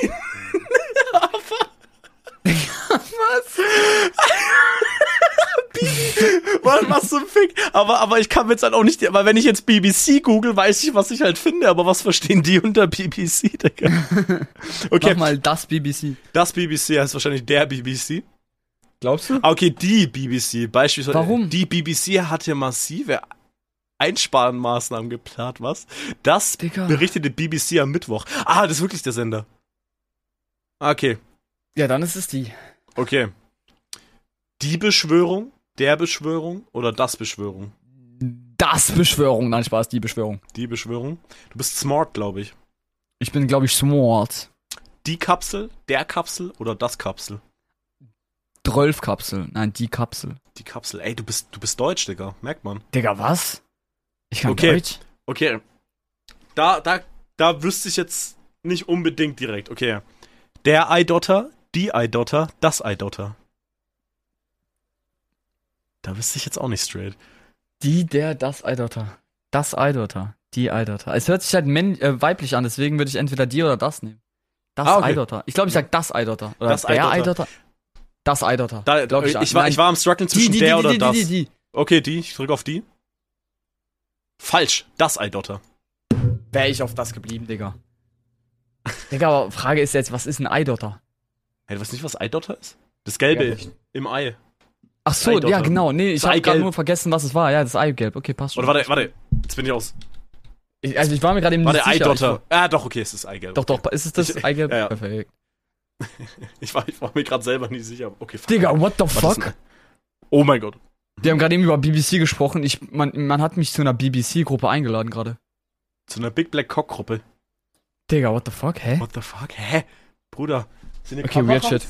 [SPEAKER 2] was? was zum Fick? Aber, aber ich kann jetzt halt auch nicht, aber wenn ich jetzt BBC google, weiß ich, was ich halt finde, aber was verstehen die unter BBC, Digga? Okay,
[SPEAKER 1] Mach mal das BBC.
[SPEAKER 2] das BBC heißt wahrscheinlich der BBC.
[SPEAKER 1] Glaubst du?
[SPEAKER 2] Ah, Okay, die BBC, beispielsweise.
[SPEAKER 1] Warum?
[SPEAKER 2] Die BBC hat ja massive Einsparmaßnahmen geplant, was? Das
[SPEAKER 1] Digga.
[SPEAKER 2] berichtete BBC am Mittwoch. Ah, das ist wirklich der Sender. Okay,
[SPEAKER 1] Ja, dann ist es die.
[SPEAKER 2] okay. Die Beschwörung, der Beschwörung oder das Beschwörung?
[SPEAKER 1] Das Beschwörung. Nein, Spaß, die Beschwörung.
[SPEAKER 2] Die Beschwörung. Du bist smart, glaube ich.
[SPEAKER 1] Ich bin, glaube ich, smart.
[SPEAKER 2] Die Kapsel, der Kapsel oder das Kapsel?
[SPEAKER 1] 12 Kapsel. Nein, die Kapsel.
[SPEAKER 2] Die Kapsel. Ey, du bist, du bist deutsch, Digga. Merkt man.
[SPEAKER 1] Digga, was? Ich kann
[SPEAKER 2] Okay.
[SPEAKER 1] Deutsch.
[SPEAKER 2] Okay. Da, da, da wüsste ich jetzt nicht unbedingt direkt. Okay. Der Eidotter, die Eidotter, das Eidotter. Da wüsste ich jetzt auch nicht straight.
[SPEAKER 1] Die, der, das Eidotter. Das Eidotter. Die Eidotter. Es hört sich halt äh, weiblich an, deswegen würde ich entweder die oder das nehmen. Das
[SPEAKER 2] Ah, okay.
[SPEAKER 1] Eidotter. Ich glaube, ich sag das Eidotter. Oder
[SPEAKER 2] Das
[SPEAKER 1] der
[SPEAKER 2] Eidotter.
[SPEAKER 1] Eidotter. Das Eidotter.
[SPEAKER 2] Da, ich,
[SPEAKER 1] ich
[SPEAKER 2] war,
[SPEAKER 1] Nein.
[SPEAKER 2] ich war am strugglen
[SPEAKER 1] die,
[SPEAKER 2] zwischen
[SPEAKER 1] die,
[SPEAKER 2] der
[SPEAKER 1] die,
[SPEAKER 2] oder
[SPEAKER 1] die,
[SPEAKER 2] das.
[SPEAKER 1] die, die, die.
[SPEAKER 2] Okay, die. Ich drücke auf die. Falsch. Das Eidotter.
[SPEAKER 1] Wäre ich auf das geblieben, Digga. Digga, aber Frage ist jetzt, was ist ein Eidotter?
[SPEAKER 2] Hey, du weißt nicht, was Eidotter ist? Das Gelbe
[SPEAKER 1] Ja,
[SPEAKER 2] im Ei.
[SPEAKER 1] Ach so, ja genau. Nee, ich habe gerade nur vergessen, was es war. Ja, das Eigelb. Okay, passt schon.
[SPEAKER 2] Oder warte, warte. Jetzt bin ich aus.
[SPEAKER 1] Ich, also ich war mir gerade eben
[SPEAKER 2] War
[SPEAKER 1] nicht
[SPEAKER 2] der
[SPEAKER 1] sicher.
[SPEAKER 2] Eidotter. Ah, doch, okay, es ist Eigelb.
[SPEAKER 1] Doch, doch, ist es das
[SPEAKER 2] Ich-
[SPEAKER 1] Eigelb?
[SPEAKER 2] ja, ja.
[SPEAKER 1] Perfekt.
[SPEAKER 2] Ich war, ich war mir gerade selber nicht sicher. Okay, fuck.
[SPEAKER 1] Digga, what the fuck?
[SPEAKER 2] Oh mein Gott.
[SPEAKER 1] Wir haben gerade eben über BBC gesprochen. Ich, man, man hat mich zu einer BBC-Gruppe eingeladen gerade.
[SPEAKER 2] Zu einer Big Black Cock Gruppe.
[SPEAKER 1] Digga, what the fuck? Hä?
[SPEAKER 2] What the fuck? Hä? Bruder. Sind hier
[SPEAKER 1] Okay, weird
[SPEAKER 2] Kameras?
[SPEAKER 1] shit.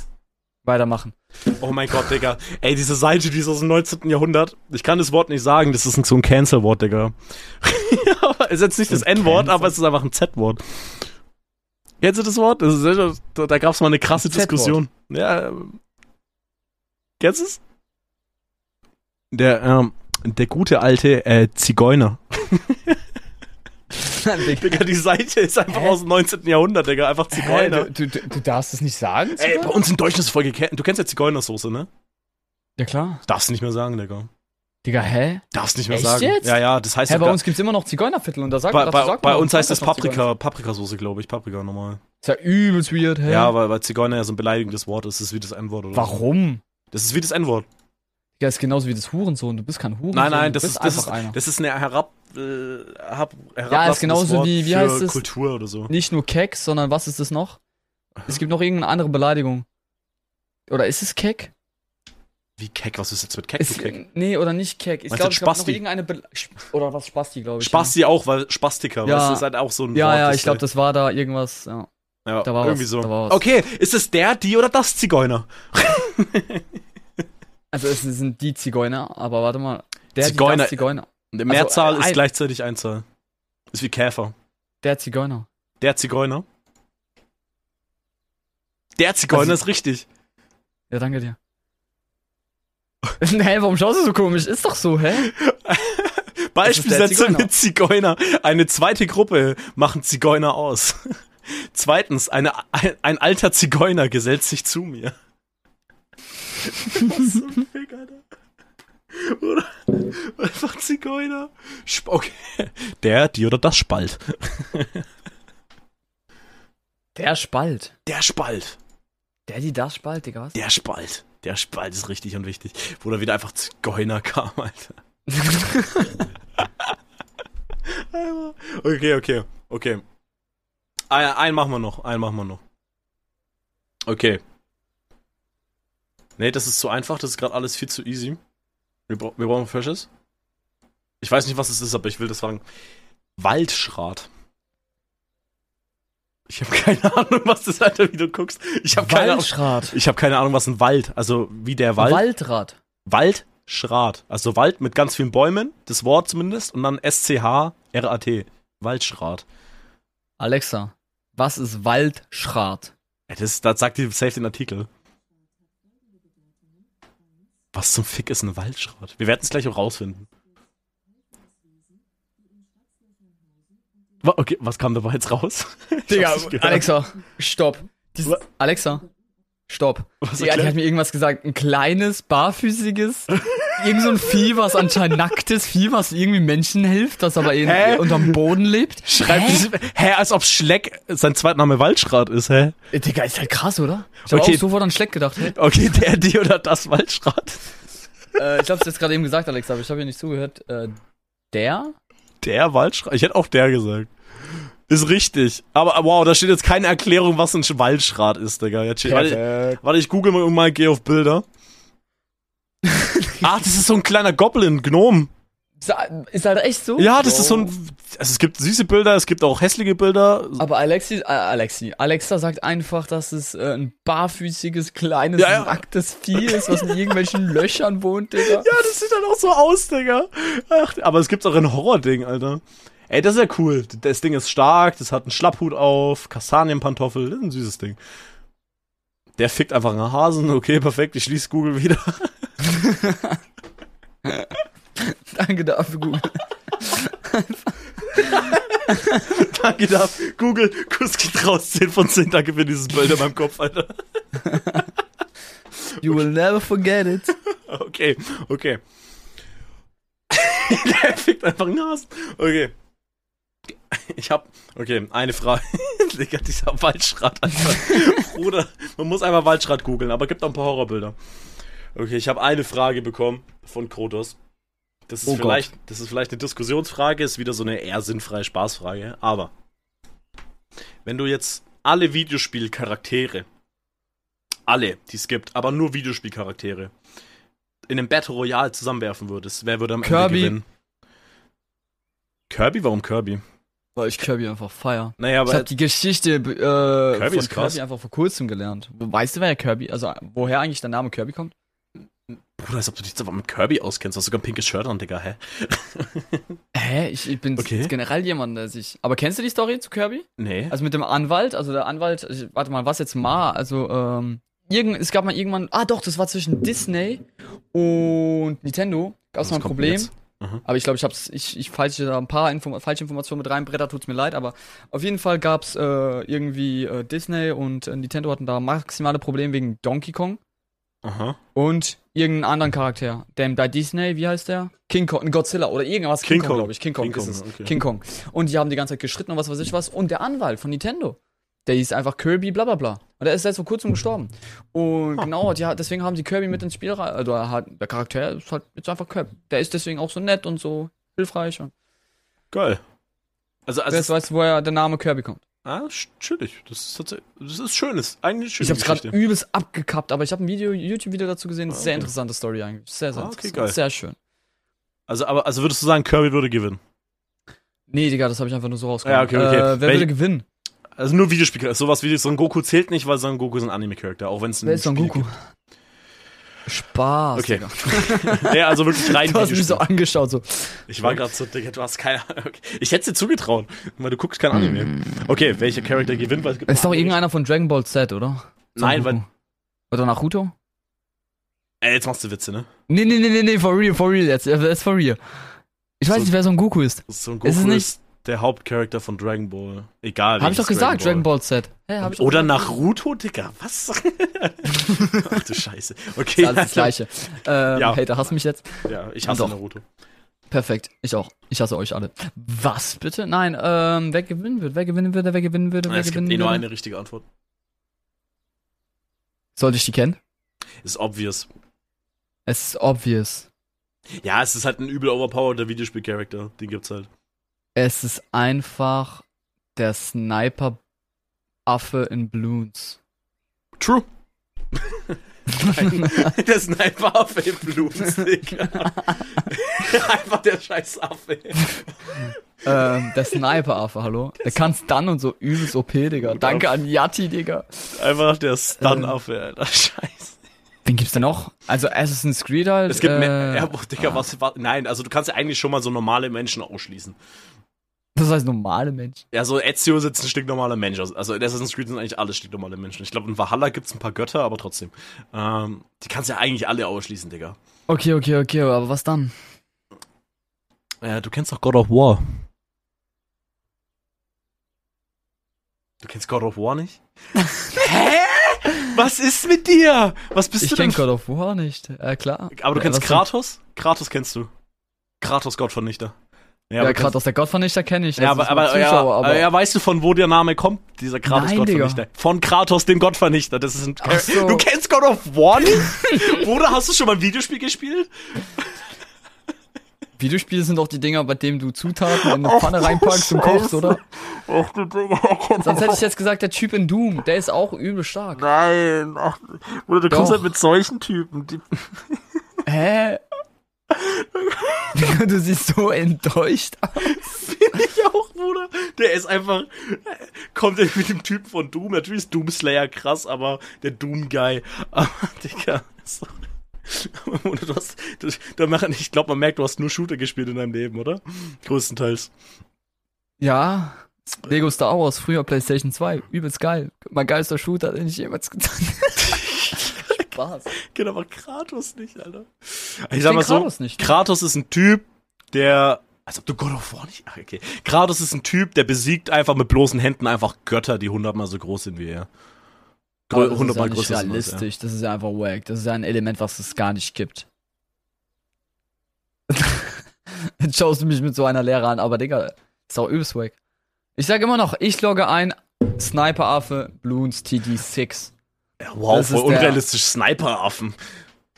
[SPEAKER 1] Weitermachen.
[SPEAKER 2] Oh mein Gott, Digga. Ey, diese Seite, die ist aus dem 19. Jahrhundert. Ich kann das Wort nicht sagen, das ist so ein Cancel-Wort, Digga. ja, es ist jetzt nicht das N-Wort, aber es ist einfach ein Z-Wort. Kennst du das Wort? Das ist, da, gab es mal eine krasse. Diskussion. Ja. ähm, Kennst du es? Der, ähm, der gute alte äh, Zigeuner. Digga, die Seite ist einfach
[SPEAKER 1] Hä?
[SPEAKER 2] aus dem 19. Jahrhundert, Digga. Einfach
[SPEAKER 1] Hä,
[SPEAKER 2] Zigeuner.
[SPEAKER 1] du, du, du darfst es nicht sagen?
[SPEAKER 2] Ey,
[SPEAKER 1] sogar?
[SPEAKER 2] bei uns in Deutschland ist es voll gekannt. Du kennst ja Zigeunersoße, ne?
[SPEAKER 1] Ja klar.
[SPEAKER 2] Darfst nicht mehr sagen, Digga.
[SPEAKER 1] Digga, hä?
[SPEAKER 2] Darfst nicht mehr
[SPEAKER 1] Echt
[SPEAKER 2] sagen.
[SPEAKER 1] jetzt?
[SPEAKER 2] Ja, ja, das heißt
[SPEAKER 1] Hä, bei uns gibt's immer noch Zigeunerviertel und da sagt
[SPEAKER 2] bei,
[SPEAKER 1] da
[SPEAKER 2] bei,
[SPEAKER 1] sagt
[SPEAKER 2] bei
[SPEAKER 1] man
[SPEAKER 2] uns heißt
[SPEAKER 1] Zigeuner.
[SPEAKER 2] Paprika, Paprikasoße, glaube ich. Paprika normal.
[SPEAKER 1] Ist ja übelst weird, hä?
[SPEAKER 2] Ja, weil, weil Zigeuner ja so ein beleidigendes Wort ist. Das ist wie das N-Wort, oder? so.
[SPEAKER 1] Warum?
[SPEAKER 2] Das ist wie das N-Wort.
[SPEAKER 1] Ja, ist genauso wie das Hurensohn. Du bist kein Hurensohn.
[SPEAKER 2] Nein, nein, das ist, das,
[SPEAKER 1] einfach
[SPEAKER 2] ist,
[SPEAKER 1] einer.
[SPEAKER 2] das ist eine herab, äh, herab,
[SPEAKER 1] Ja, ist genauso
[SPEAKER 2] Wort
[SPEAKER 1] wie- wie heißt es?
[SPEAKER 2] Kultur oder so.
[SPEAKER 1] Nicht nur Keck, sondern was ist das noch? Es gibt noch irgendeine andere Beleidigung. Oder ist es Keck?
[SPEAKER 2] Wie keck, was ist jetzt mit keck,
[SPEAKER 1] Ist,
[SPEAKER 2] keck?
[SPEAKER 1] Nee, oder nicht Keck. Ich glaube, es gab noch irgendeine Be Oder was Spasti, glaube ich.
[SPEAKER 2] Spasti auch, weil Spastiker,
[SPEAKER 1] Ja.
[SPEAKER 2] weißt du, das ist halt auch so ein
[SPEAKER 1] Ja,
[SPEAKER 2] Wort.
[SPEAKER 1] ja, ich glaube,
[SPEAKER 2] halt-
[SPEAKER 1] das war da irgendwas. Ja.
[SPEAKER 2] ja,
[SPEAKER 1] da war
[SPEAKER 2] irgendwie
[SPEAKER 1] was,
[SPEAKER 2] so.
[SPEAKER 1] war.
[SPEAKER 2] Okay, ist es der, die oder das Zigeuner?
[SPEAKER 1] Also es sind die Zigeuner, aber warte mal. Der
[SPEAKER 2] Zigeuner.
[SPEAKER 1] Zigeuner.
[SPEAKER 2] Die Mehrzahl
[SPEAKER 1] äh,
[SPEAKER 2] ist gleichzeitig Einzahl. Ist wie Käfer.
[SPEAKER 1] Der Zigeuner.
[SPEAKER 2] Der Zigeuner. Der Zigeuner
[SPEAKER 1] Also-
[SPEAKER 2] ist richtig.
[SPEAKER 1] Ja, danke dir. hä, warum schaust du so komisch? Ist doch so, hä?
[SPEAKER 2] Beispielsätze mit Zigeuner. Eine zweite Gruppe machen Zigeuner aus. Zweitens, eine, ein, ein alter Zigeuner gesellt sich zu mir. Was? Oder einfach Zigeuner. Sp okay. Der, die oder das Spalt.
[SPEAKER 1] Der Spalt.
[SPEAKER 2] Der Spalt.
[SPEAKER 1] Der, die, das Spalt, Digga, was?
[SPEAKER 2] Der Spalt. Der Spalt ist richtig und wichtig. Wo da wieder einfach Zigeuner kam, Alter. okay, okay, okay. Ein, einen machen wir noch, einen machen wir noch. Okay. Nee, das ist zu einfach, das ist gerade alles viel zu easy. Wir, bra wir brauchen Freshes. Ich weiß nicht, was es ist, aber ich will das sagen. Waldschrat. Ich habe keine Ahnung, was das ist, Alter, wie du guckst. Ich habe keine Ahnung.
[SPEAKER 1] Waldschrat.
[SPEAKER 2] Ich habe keine Ahnung, was ein Wald, also wie der Wald.
[SPEAKER 1] Waldrad.
[SPEAKER 2] Waldschrat. Also Wald mit ganz vielen Bäumen, das Wort zumindest, und dann S-C-H-R-A-T. Waldschrat.
[SPEAKER 1] Alexa, was ist Waldschrat?
[SPEAKER 2] Das, das sagt die safe den Artikel. Was zum Fick ist ein Waldschrat? Wir werden es gleich auch rausfinden. Okay, was kam dabei jetzt raus?
[SPEAKER 1] Digga. Alexa, stopp. Dies, Alexa, stopp.
[SPEAKER 2] Was
[SPEAKER 1] die
[SPEAKER 2] erklärt?
[SPEAKER 1] hat mir irgendwas gesagt. Ein kleines, barfüßiges, irgend so ein Vieh, was anscheinend nacktes Vieh, was irgendwie Menschen hilft, das aber
[SPEAKER 2] Hä?
[SPEAKER 1] irgendwie unterm Boden lebt.
[SPEAKER 2] Schreibt
[SPEAKER 1] Hä?
[SPEAKER 2] hä? als ob Schleck sein Zweitname Waldschrat ist, hä?
[SPEAKER 1] Äh, Digga, ist halt krass, oder? Ich hab
[SPEAKER 2] Okay.
[SPEAKER 1] auch sofort an Schleck gedacht. Hä?
[SPEAKER 2] Okay, der, die oder das Waldschrat.
[SPEAKER 1] Äh, ich hab's jetzt gerade eben gesagt, Alexa, aber ich habe hier nicht zugehört. Äh, der?
[SPEAKER 2] Der Waldschrat? Ich hätte auch der gesagt. Ist richtig. Aber wow, da steht jetzt keine Erklärung, was ein Waldschrat ist, Digga. Jetzt steht, warte, warte, ich google mal und mal gehe auf Bilder. ah, das ist so ein kleiner Goblin, Gnome.
[SPEAKER 1] Ist halt echt so?
[SPEAKER 2] Ja, das oh. ist so ein. Also es gibt süße Bilder, es gibt auch hässliche Bilder.
[SPEAKER 1] Aber Alexi, äh, Alexi, Alexa sagt einfach, dass es äh, ein barfüßiges, kleines, ja, ja. nacktes Vieh ist, was in irgendwelchen Löchern wohnt, Digga.
[SPEAKER 2] Ja, das sieht dann auch so aus, Digga. Ach, aber es gibt auch ein Horror-Ding, Alter. Ey, das ist ja cool. Das Ding ist stark, das hat einen Schlapphut auf, Kastanienpantoffel, das ist ein süßes Ding. Der fickt einfach einen Hasen, okay, perfekt, ich schließe Google wieder.
[SPEAKER 1] Danke dafür, Google.
[SPEAKER 2] Danke dafür. Google, Kuss geht raus, 10 von 10. Danke für dieses Bild in meinem Kopf, Alter.
[SPEAKER 1] You will never forget it.
[SPEAKER 2] Okay, okay. Der fickt einfach einen Hasen. Okay. Ich hab, okay, eine Frage. Digga, dieser Waldschrat, Alter. Bruder, man muss einmal Waldschrat googeln, aber gibt auch ein paar Horrorbilder. Okay, ich habe eine Frage bekommen von Krotos. Das ist, oh vielleicht, das ist vielleicht eine Diskussionsfrage, ist wieder so eine eher sinnfreie Spaßfrage. Aber wenn du jetzt alle Videospielcharaktere, alle, die es gibt, aber nur Videospielcharaktere, in einem Battle Royale zusammenwerfen würdest, wer würde am Kirby. Ende gewinnen? Kirby? Warum Kirby?
[SPEAKER 1] Weil ich Kirby einfach feier.
[SPEAKER 2] Naja, aber
[SPEAKER 1] ich habe die Geschichte äh, Kirby von Kirby einfach vor kurzem gelernt. Weißt du, wer Kirby, also woher eigentlich der Name Kirby kommt?
[SPEAKER 2] Bruder, als ob du dich aber mit Kirby auskennst. Du hast sogar ein pinkes Shirt an, Digga, hä?
[SPEAKER 1] hä? Ich, ich bin okay. generell jemand, der sich. Aber kennst du die Story zu Kirby?
[SPEAKER 2] Nee.
[SPEAKER 1] Also mit dem Anwalt, also der Anwalt, ich, warte mal, was jetzt mal? Also, ähm, irgend, es gab mal irgendwann. Ah doch, das war zwischen Disney und Nintendo. Gab es mal ein Problem. Mhm. Aber ich glaube, ich hab's, ich, ich falsche da ein paar Inform falsche Informationen mit reinbretter, tut's mir leid, aber auf jeden Fall gab's äh, irgendwie äh, Disney und äh, Nintendo hatten da maximale Probleme wegen Donkey Kong.
[SPEAKER 2] Aha.
[SPEAKER 1] Und irgendeinen anderen Charakter. Denn bei Disney, wie heißt der? King Kong, Godzilla oder irgendwas.
[SPEAKER 2] King, King Kong,
[SPEAKER 1] glaube ich. King Kong, King Kong ist es. Okay. King Kong. Und die haben die ganze Zeit gestritten und was weiß ich was. Und der Anwalt von Nintendo. Der hieß einfach Kirby, bla bla bla. Und der ist jetzt vor kurzem gestorben. Und ah. genau, die, deswegen haben sie Kirby mit ins Spiel rein. Also der Charakter ist halt jetzt einfach Kirby. Der ist deswegen auch so nett und so hilfreich. Und
[SPEAKER 2] Geil. Also, also
[SPEAKER 1] Wer weiß, woher der Name Kirby kommt.
[SPEAKER 2] Ah, chillig. Das ist tatsächlich, das ist schönes. Eigentlich schön.
[SPEAKER 1] Ich hab's gerade übelst abgekappt, aber ich habe ein Video, YouTube-Video dazu gesehen. Ah, okay. Sehr interessante Story eigentlich. Sehr, sehr, ah, okay, geil. sehr schön.
[SPEAKER 2] Also, aber, also würdest du sagen, Kirby würde gewinnen?
[SPEAKER 1] Nee, Digga, das habe ich einfach nur so rausgekommen. Ja, okay, okay. Äh, wer Wel würde gewinnen?
[SPEAKER 2] Also nur Videospiel, sowas wie Son Goku zählt nicht, weil Son Goku ist ein Anime-Charakter, auch wenn es ein
[SPEAKER 1] Wer ist Son Goku? Gibt. Spaß.
[SPEAKER 2] Okay. ja, also wirklich rein.
[SPEAKER 1] Du hast mich so angeschaut, so.
[SPEAKER 2] Ich war gerade so, Digga, du hast keine Ahnung. Ich hätte dir zugetraut, weil du guckst kein Anime. Mm. Okay, welcher Charakter gewinnt? Weil
[SPEAKER 1] es gibt ist doch irgendeiner von Dragon Ball Z, oder?
[SPEAKER 2] Nein, weil.
[SPEAKER 1] Oder Naruto?
[SPEAKER 2] Ey, jetzt machst du Witze, ne?
[SPEAKER 1] Nee, nee, nee, nee, nee, for real, for real jetzt. That's for real. Ich weiß so, nicht, wer Son Goku ist.
[SPEAKER 2] Son Goku ist, es nicht? Der Hauptcharakter von Dragon Ball. Egal.
[SPEAKER 1] Hab ich doch gesagt, Dragon Ball, Dragon Ball Z.
[SPEAKER 2] Hey, Oder. Naruto, Digga. Was? Ach du Scheiße. Okay.
[SPEAKER 1] Das ist alles das Gleiche. Ähm, ja. Hater, hast mich jetzt?
[SPEAKER 2] Ja, ich hasse Naruto.
[SPEAKER 1] Perfekt. Ich auch. Ich hasse euch alle. Was bitte? Nein, ähm, wer gewinnen wird, wer gewinnen würde, wer gewinnen würde, wer
[SPEAKER 2] es
[SPEAKER 1] gewinnen
[SPEAKER 2] gibt eh nur eine richtige Antwort.
[SPEAKER 1] Sollte ich die kennen?
[SPEAKER 2] Ist obvious.
[SPEAKER 1] Es ist obvious.
[SPEAKER 2] Ja, es ist halt ein übel overpowerter Videospiel-Charakter. Den gibt's halt.
[SPEAKER 1] Es ist einfach der Sniper-Affe in Bloons.
[SPEAKER 2] True. Nein, der Sniper-Affe in Bloons, Digga. einfach der scheiß Affe.
[SPEAKER 1] ähm, der Sniper-Affe, hallo? Der kann Stun und so übelst OP, Digga. Danke an Yati, Digga.
[SPEAKER 2] Einfach der Stun-Affe, ähm, Alter. Scheiße.
[SPEAKER 1] Wen gibt's da noch? Also Assassin's Creed halt.
[SPEAKER 2] Es gibt äh, mehr. Ja, Digga, ah. was, was, Nein, also du kannst ja eigentlich schon mal so normale Menschen ausschließen.
[SPEAKER 1] Das heißt normale Menschen.
[SPEAKER 2] Ja, so Ezio sitzt ein Stück normaler Mensch. Also in Assassin's Creed sind eigentlich alle Stück normale Menschen. Ich glaube, in Valhalla gibt's ein paar Götter, aber trotzdem. Ähm, die kannst ja eigentlich alle ausschließen, Digga.
[SPEAKER 1] Okay, okay, okay, aber was dann?
[SPEAKER 2] Ja, du kennst doch God of War. Du kennst God of War nicht? Hä? Was ist mit dir? Was bist
[SPEAKER 1] ich
[SPEAKER 2] du denn?
[SPEAKER 1] Ich kenn God of War nicht. Äh, klar.
[SPEAKER 2] Aber du ja, kennst Kratos? Kratos kennst du. Kratos Gottvernichter.
[SPEAKER 1] Ja, ja gerade aus der Gottvernichter kenne ich.
[SPEAKER 2] Ja, aber, aber, Zuschauer, ja, aber, ja, weißt du, von wo der Name kommt, dieser Kratos Nein, Gottvernichter? Digga. Von Kratos, dem Gottvernichter. Das ist ein so. Du kennst God of War nicht? Bruder, hast du schon mal ein Videospiel gespielt?
[SPEAKER 1] Videospiele sind doch die Dinger, bei denen du Zutaten in eine Pfanne reinpackst und kochst, oder?
[SPEAKER 3] Ach du Digga.
[SPEAKER 1] Sonst hätte ich jetzt gesagt, der Typ in Doom, der ist auch übel stark.
[SPEAKER 3] Nein. Ach, oder du kommst
[SPEAKER 1] Doch.
[SPEAKER 3] halt mit solchen Typen.
[SPEAKER 1] Hä? Du siehst so enttäuscht aus.
[SPEAKER 2] Finde ich auch, Bruder. Der ist einfach, kommt er mit dem Typen von Doom. Natürlich ist Doom Slayer krass, aber der Doom Guy. Aber, Digga, so. Oder du hast, du, da ich glaube, man merkt, du hast nur Shooter gespielt in deinem Leben, oder? Größtenteils.
[SPEAKER 1] Ja, Lego Star Wars, früher PlayStation 2, übelst geil. Mein geilster Shooter, den ich jemals getan habe. Spaß.
[SPEAKER 2] Geht aber Kratos nicht, Alter. Ich
[SPEAKER 1] Ich
[SPEAKER 2] sag mal so,
[SPEAKER 1] Kratos nicht.
[SPEAKER 2] Kratos ist ein Typ, der, als ob du God of War nicht, ach, okay. Kratos ist ein Typ, der besiegt einfach mit bloßen Händen einfach Götter, die hundertmal so groß sind wie er.
[SPEAKER 1] Das ist ja
[SPEAKER 2] Hundertmal
[SPEAKER 1] nicht
[SPEAKER 2] größer sind als er.
[SPEAKER 1] realistisch, das ist ja einfach wack. Das ist ja ein Element, was es gar nicht gibt. Jetzt schaust du mich mit so einer Lehre an, aber Digga, ist auch übelst wack. Ich sag immer noch, ich logge ein, Sniper-Affe, Bloons TD6.
[SPEAKER 2] Ja, wow,
[SPEAKER 1] Das
[SPEAKER 2] voll unrealistisch Sniperaffen,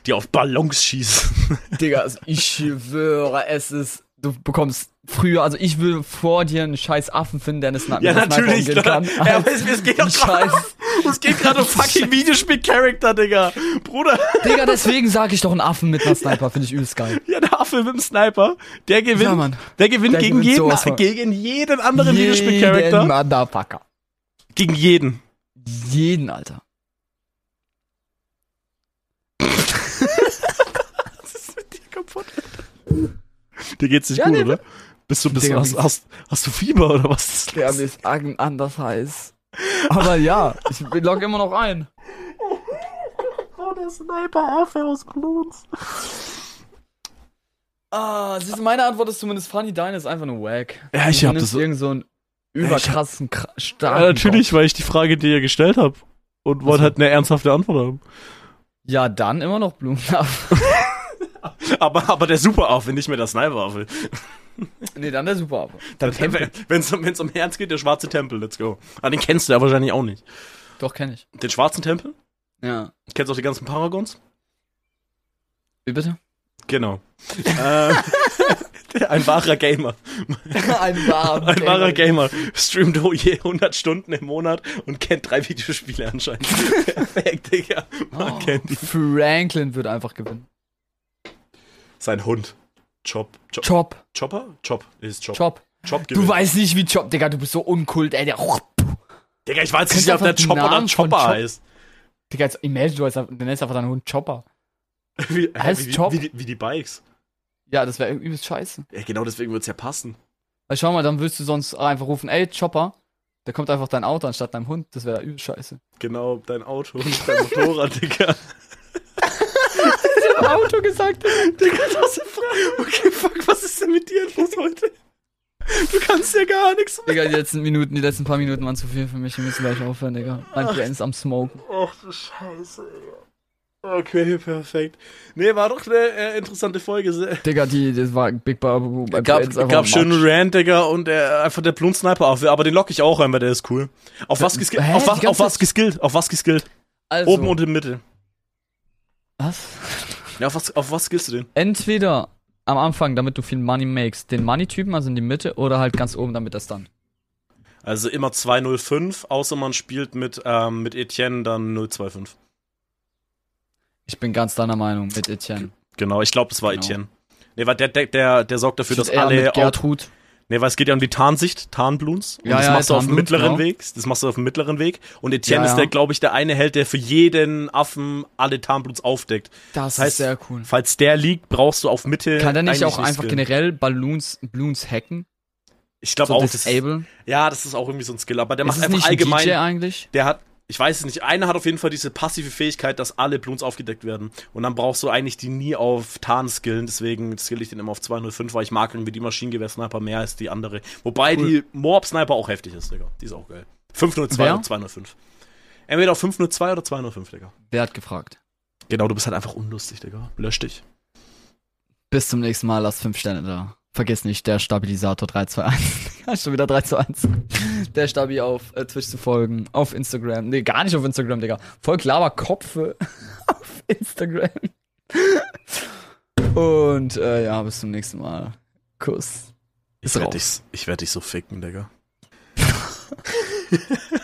[SPEAKER 2] die auf Ballons schießen.
[SPEAKER 1] Digga, also ich schwöre, es ist. Du bekommst früher, also ich will vor dir einen scheiß Affen finden, der eine Sna
[SPEAKER 2] Ja,
[SPEAKER 1] Sniper
[SPEAKER 2] natürlich.
[SPEAKER 1] umgehen kann.
[SPEAKER 2] Ja, aber es, es geht doch
[SPEAKER 1] Scheiß.
[SPEAKER 2] gerade es geht gerade um fucking Videospiel-Charakter, Digga. Bruder,
[SPEAKER 1] Digga, deswegen sage ich doch einen Affen mit einer Sniper, finde ich übelst geil.
[SPEAKER 2] ja, der Affe mit dem Sniper, der gewinnt,
[SPEAKER 1] Ja, Mann.
[SPEAKER 2] der gewinnt
[SPEAKER 1] Der
[SPEAKER 2] gegen
[SPEAKER 1] gewinnt
[SPEAKER 2] jeden,
[SPEAKER 1] von.
[SPEAKER 2] gegen jeden anderen Videospiel-Charakter.
[SPEAKER 1] Motherfucker.
[SPEAKER 2] Gegen jeden.
[SPEAKER 1] Jeden, Alter.
[SPEAKER 2] Was ist mit dir kaputt? Dir geht's nicht
[SPEAKER 1] Ja,
[SPEAKER 2] gut,
[SPEAKER 1] nee,
[SPEAKER 2] oder? Bist du, bist
[SPEAKER 1] Digga,
[SPEAKER 2] du, hast, hast, hast du Fieber oder was ist
[SPEAKER 1] Der mir ist anders heiß. Aber ja, ich log immer noch ein.
[SPEAKER 3] oh, der Sniper-Affe aus Bloons.
[SPEAKER 1] Ah, siehst du, meine Antwort ist zumindest funny, deine ist einfach nur wack.
[SPEAKER 2] Ja, ich hab das so-
[SPEAKER 1] irgend so einen überkrassen, kra-
[SPEAKER 2] Ja,
[SPEAKER 1] starken
[SPEAKER 2] natürlich, weil ich die Frage dir gestellt habe und wollte
[SPEAKER 1] so.
[SPEAKER 2] halt eine ernsthafte Antwort haben.
[SPEAKER 1] Kopf. Ja, dann immer noch Blumenhaft.
[SPEAKER 2] Aber, aber der Superaffe, nicht mehr der Sniperaffe.
[SPEAKER 1] nee, dann der Superaffe.
[SPEAKER 2] Dann,
[SPEAKER 1] Tempel.
[SPEAKER 2] wenn es wenn's um Herz geht, der schwarze Tempel, let's go. Ah, den kennst du ja wahrscheinlich auch nicht.
[SPEAKER 1] Doch, kenn ich.
[SPEAKER 2] Den schwarzen Tempel?
[SPEAKER 1] Ja.
[SPEAKER 2] Kennst du auch die ganzen Paragons?
[SPEAKER 1] Wie bitte?
[SPEAKER 2] Genau. ähm, ein wahrer Gamer.
[SPEAKER 1] Ein wahrer
[SPEAKER 2] Ein wahrer Gamer. Streamt je 100 Stunden im Monat und kennt drei Videospiele anscheinend. Perfekt, Digga. Man
[SPEAKER 1] Oh,
[SPEAKER 2] kennt die.
[SPEAKER 1] Franklin wird einfach gewinnen.
[SPEAKER 2] Sein Hund. Chop. Chop.
[SPEAKER 1] Chop.
[SPEAKER 2] Chopper? Chop. Ist Chop.
[SPEAKER 1] Chop.
[SPEAKER 2] Chop
[SPEAKER 1] Du weißt nicht, wie Chop, Digga, du bist so unkult, ey. Der,
[SPEAKER 2] Digga, ich weiß nicht, ob der Chopper oder Chopper
[SPEAKER 1] Chop?
[SPEAKER 2] heißt.
[SPEAKER 1] Digga, jetzt imagine, du, nennst einfach deinen Hund Chopper.
[SPEAKER 2] Wie,
[SPEAKER 1] Heißt
[SPEAKER 2] wie,
[SPEAKER 1] Chop?
[SPEAKER 2] Wie, die- wie die Bikes.
[SPEAKER 1] Ja, das wäre übelst scheiße.
[SPEAKER 2] Ja, genau deswegen wird's ja passen.
[SPEAKER 1] Weil schau mal, dann würdest du sonst einfach rufen, ey, Chopper. Da kommt einfach dein Auto anstatt deinem Hund. Das wäre übelst scheiße.
[SPEAKER 2] Genau, dein Auto und dein Motorrad, Digga.
[SPEAKER 1] Auto gesagt.
[SPEAKER 2] Digga, das ist Okay, fuck, was ist denn mit dir los heute? Du kannst ja gar nichts mehr.
[SPEAKER 1] Digga, die letzten Minuten, die letzten paar Minuten waren zu viel für mich. Wir müssen gleich aufhören, Digga. Mein Brain ist am Smoken.
[SPEAKER 3] Ach du Scheiße, Digga.
[SPEAKER 2] Okay, perfekt. Nee, war doch eine äh, interessante Folge.
[SPEAKER 1] Digga, die, das war Big Babu.
[SPEAKER 2] Gab, gab schönen. Rant, Digga, und äh, einfach der Blun Sniper auf. Aber den lock ich auch rein, weil der ist cool. Auf was geskillt? Auf was, auf was geskillt? Auf was geskillt?
[SPEAKER 1] Also,
[SPEAKER 2] Oben und in Mitte.
[SPEAKER 1] Was?
[SPEAKER 2] Ja, auf was, auf was skillst du den?
[SPEAKER 1] Entweder am Anfang, damit du viel Money makes, den Money-Typen, also in die Mitte, oder halt ganz oben, damit das dann.
[SPEAKER 2] Also immer 205, außer man spielt mit, ähm, mit Etienne dann 025.
[SPEAKER 1] Ich bin ganz deiner Meinung mit Etienne.
[SPEAKER 2] Genau, ich glaube, das war
[SPEAKER 1] Genau.
[SPEAKER 2] Etienne. Nee, weil der, der, der, der sorgt dafür, dass
[SPEAKER 1] Eher
[SPEAKER 2] alle
[SPEAKER 1] mit Gertrud.
[SPEAKER 2] Nee, weil es geht ja um die Tarnsicht, Tarnbluns. Und
[SPEAKER 1] Ja,
[SPEAKER 2] das
[SPEAKER 1] ja,
[SPEAKER 2] machst du auf dem mittleren
[SPEAKER 1] genau.
[SPEAKER 2] Weg. Das machst du auf dem mittleren Weg. Und Etienne
[SPEAKER 1] Ja,
[SPEAKER 2] ist der, glaube ich, der eine Held, der für jeden Affen alle Tarnbluns aufdeckt.
[SPEAKER 1] Das,
[SPEAKER 2] heißt,
[SPEAKER 1] ist sehr cool.
[SPEAKER 2] Falls der liegt, brauchst du auf Mitte.
[SPEAKER 1] Kann der nicht auch einfach
[SPEAKER 2] skillen.
[SPEAKER 1] generell Balloons, Balloons hacken?
[SPEAKER 2] Ich glaube
[SPEAKER 1] So
[SPEAKER 2] auch, das
[SPEAKER 1] disable?
[SPEAKER 2] ja, das ist auch irgendwie so ein Skill. Aber der
[SPEAKER 1] Ist
[SPEAKER 2] macht einfach
[SPEAKER 1] ein
[SPEAKER 2] allgemein.
[SPEAKER 1] Eigentlich?
[SPEAKER 2] Der hat, ich weiß es nicht, einer hat auf jeden Fall diese passive Fähigkeit, dass alle Bloons aufgedeckt werden. Und dann brauchst du eigentlich die nie auf Tarn skillen, deswegen skill ich den immer auf 205, weil ich mag irgendwie die Maschinengewehr-Sniper mehr als die andere. Wobei
[SPEAKER 1] Cool.
[SPEAKER 2] die Moab-Sniper auch heftig ist, Digga. Die ist auch geil. 502
[SPEAKER 1] Wer?
[SPEAKER 2] oder 205. Entweder auf 502 oder 205, Digga.
[SPEAKER 1] Wer hat gefragt?
[SPEAKER 2] Genau, du bist halt einfach unlustig, Digga. Lösch dich.
[SPEAKER 1] Bis zum nächsten Mal, lasst fünf Sterne da. Vergiss nicht, der Stabilisator 321. Ja, Schon wieder 3 zu 1. Der Stabi auf äh, Twitch zu folgen, auf Instagram. Nee, gar nicht auf Instagram, Digga. Folgt Lava Kopfe auf Instagram. Und äh, ja, bis zum nächsten Mal. Kuss.
[SPEAKER 2] Ich
[SPEAKER 1] Ist
[SPEAKER 2] werde
[SPEAKER 1] raus.
[SPEAKER 2] dich, ich werd dich so ficken, Digga.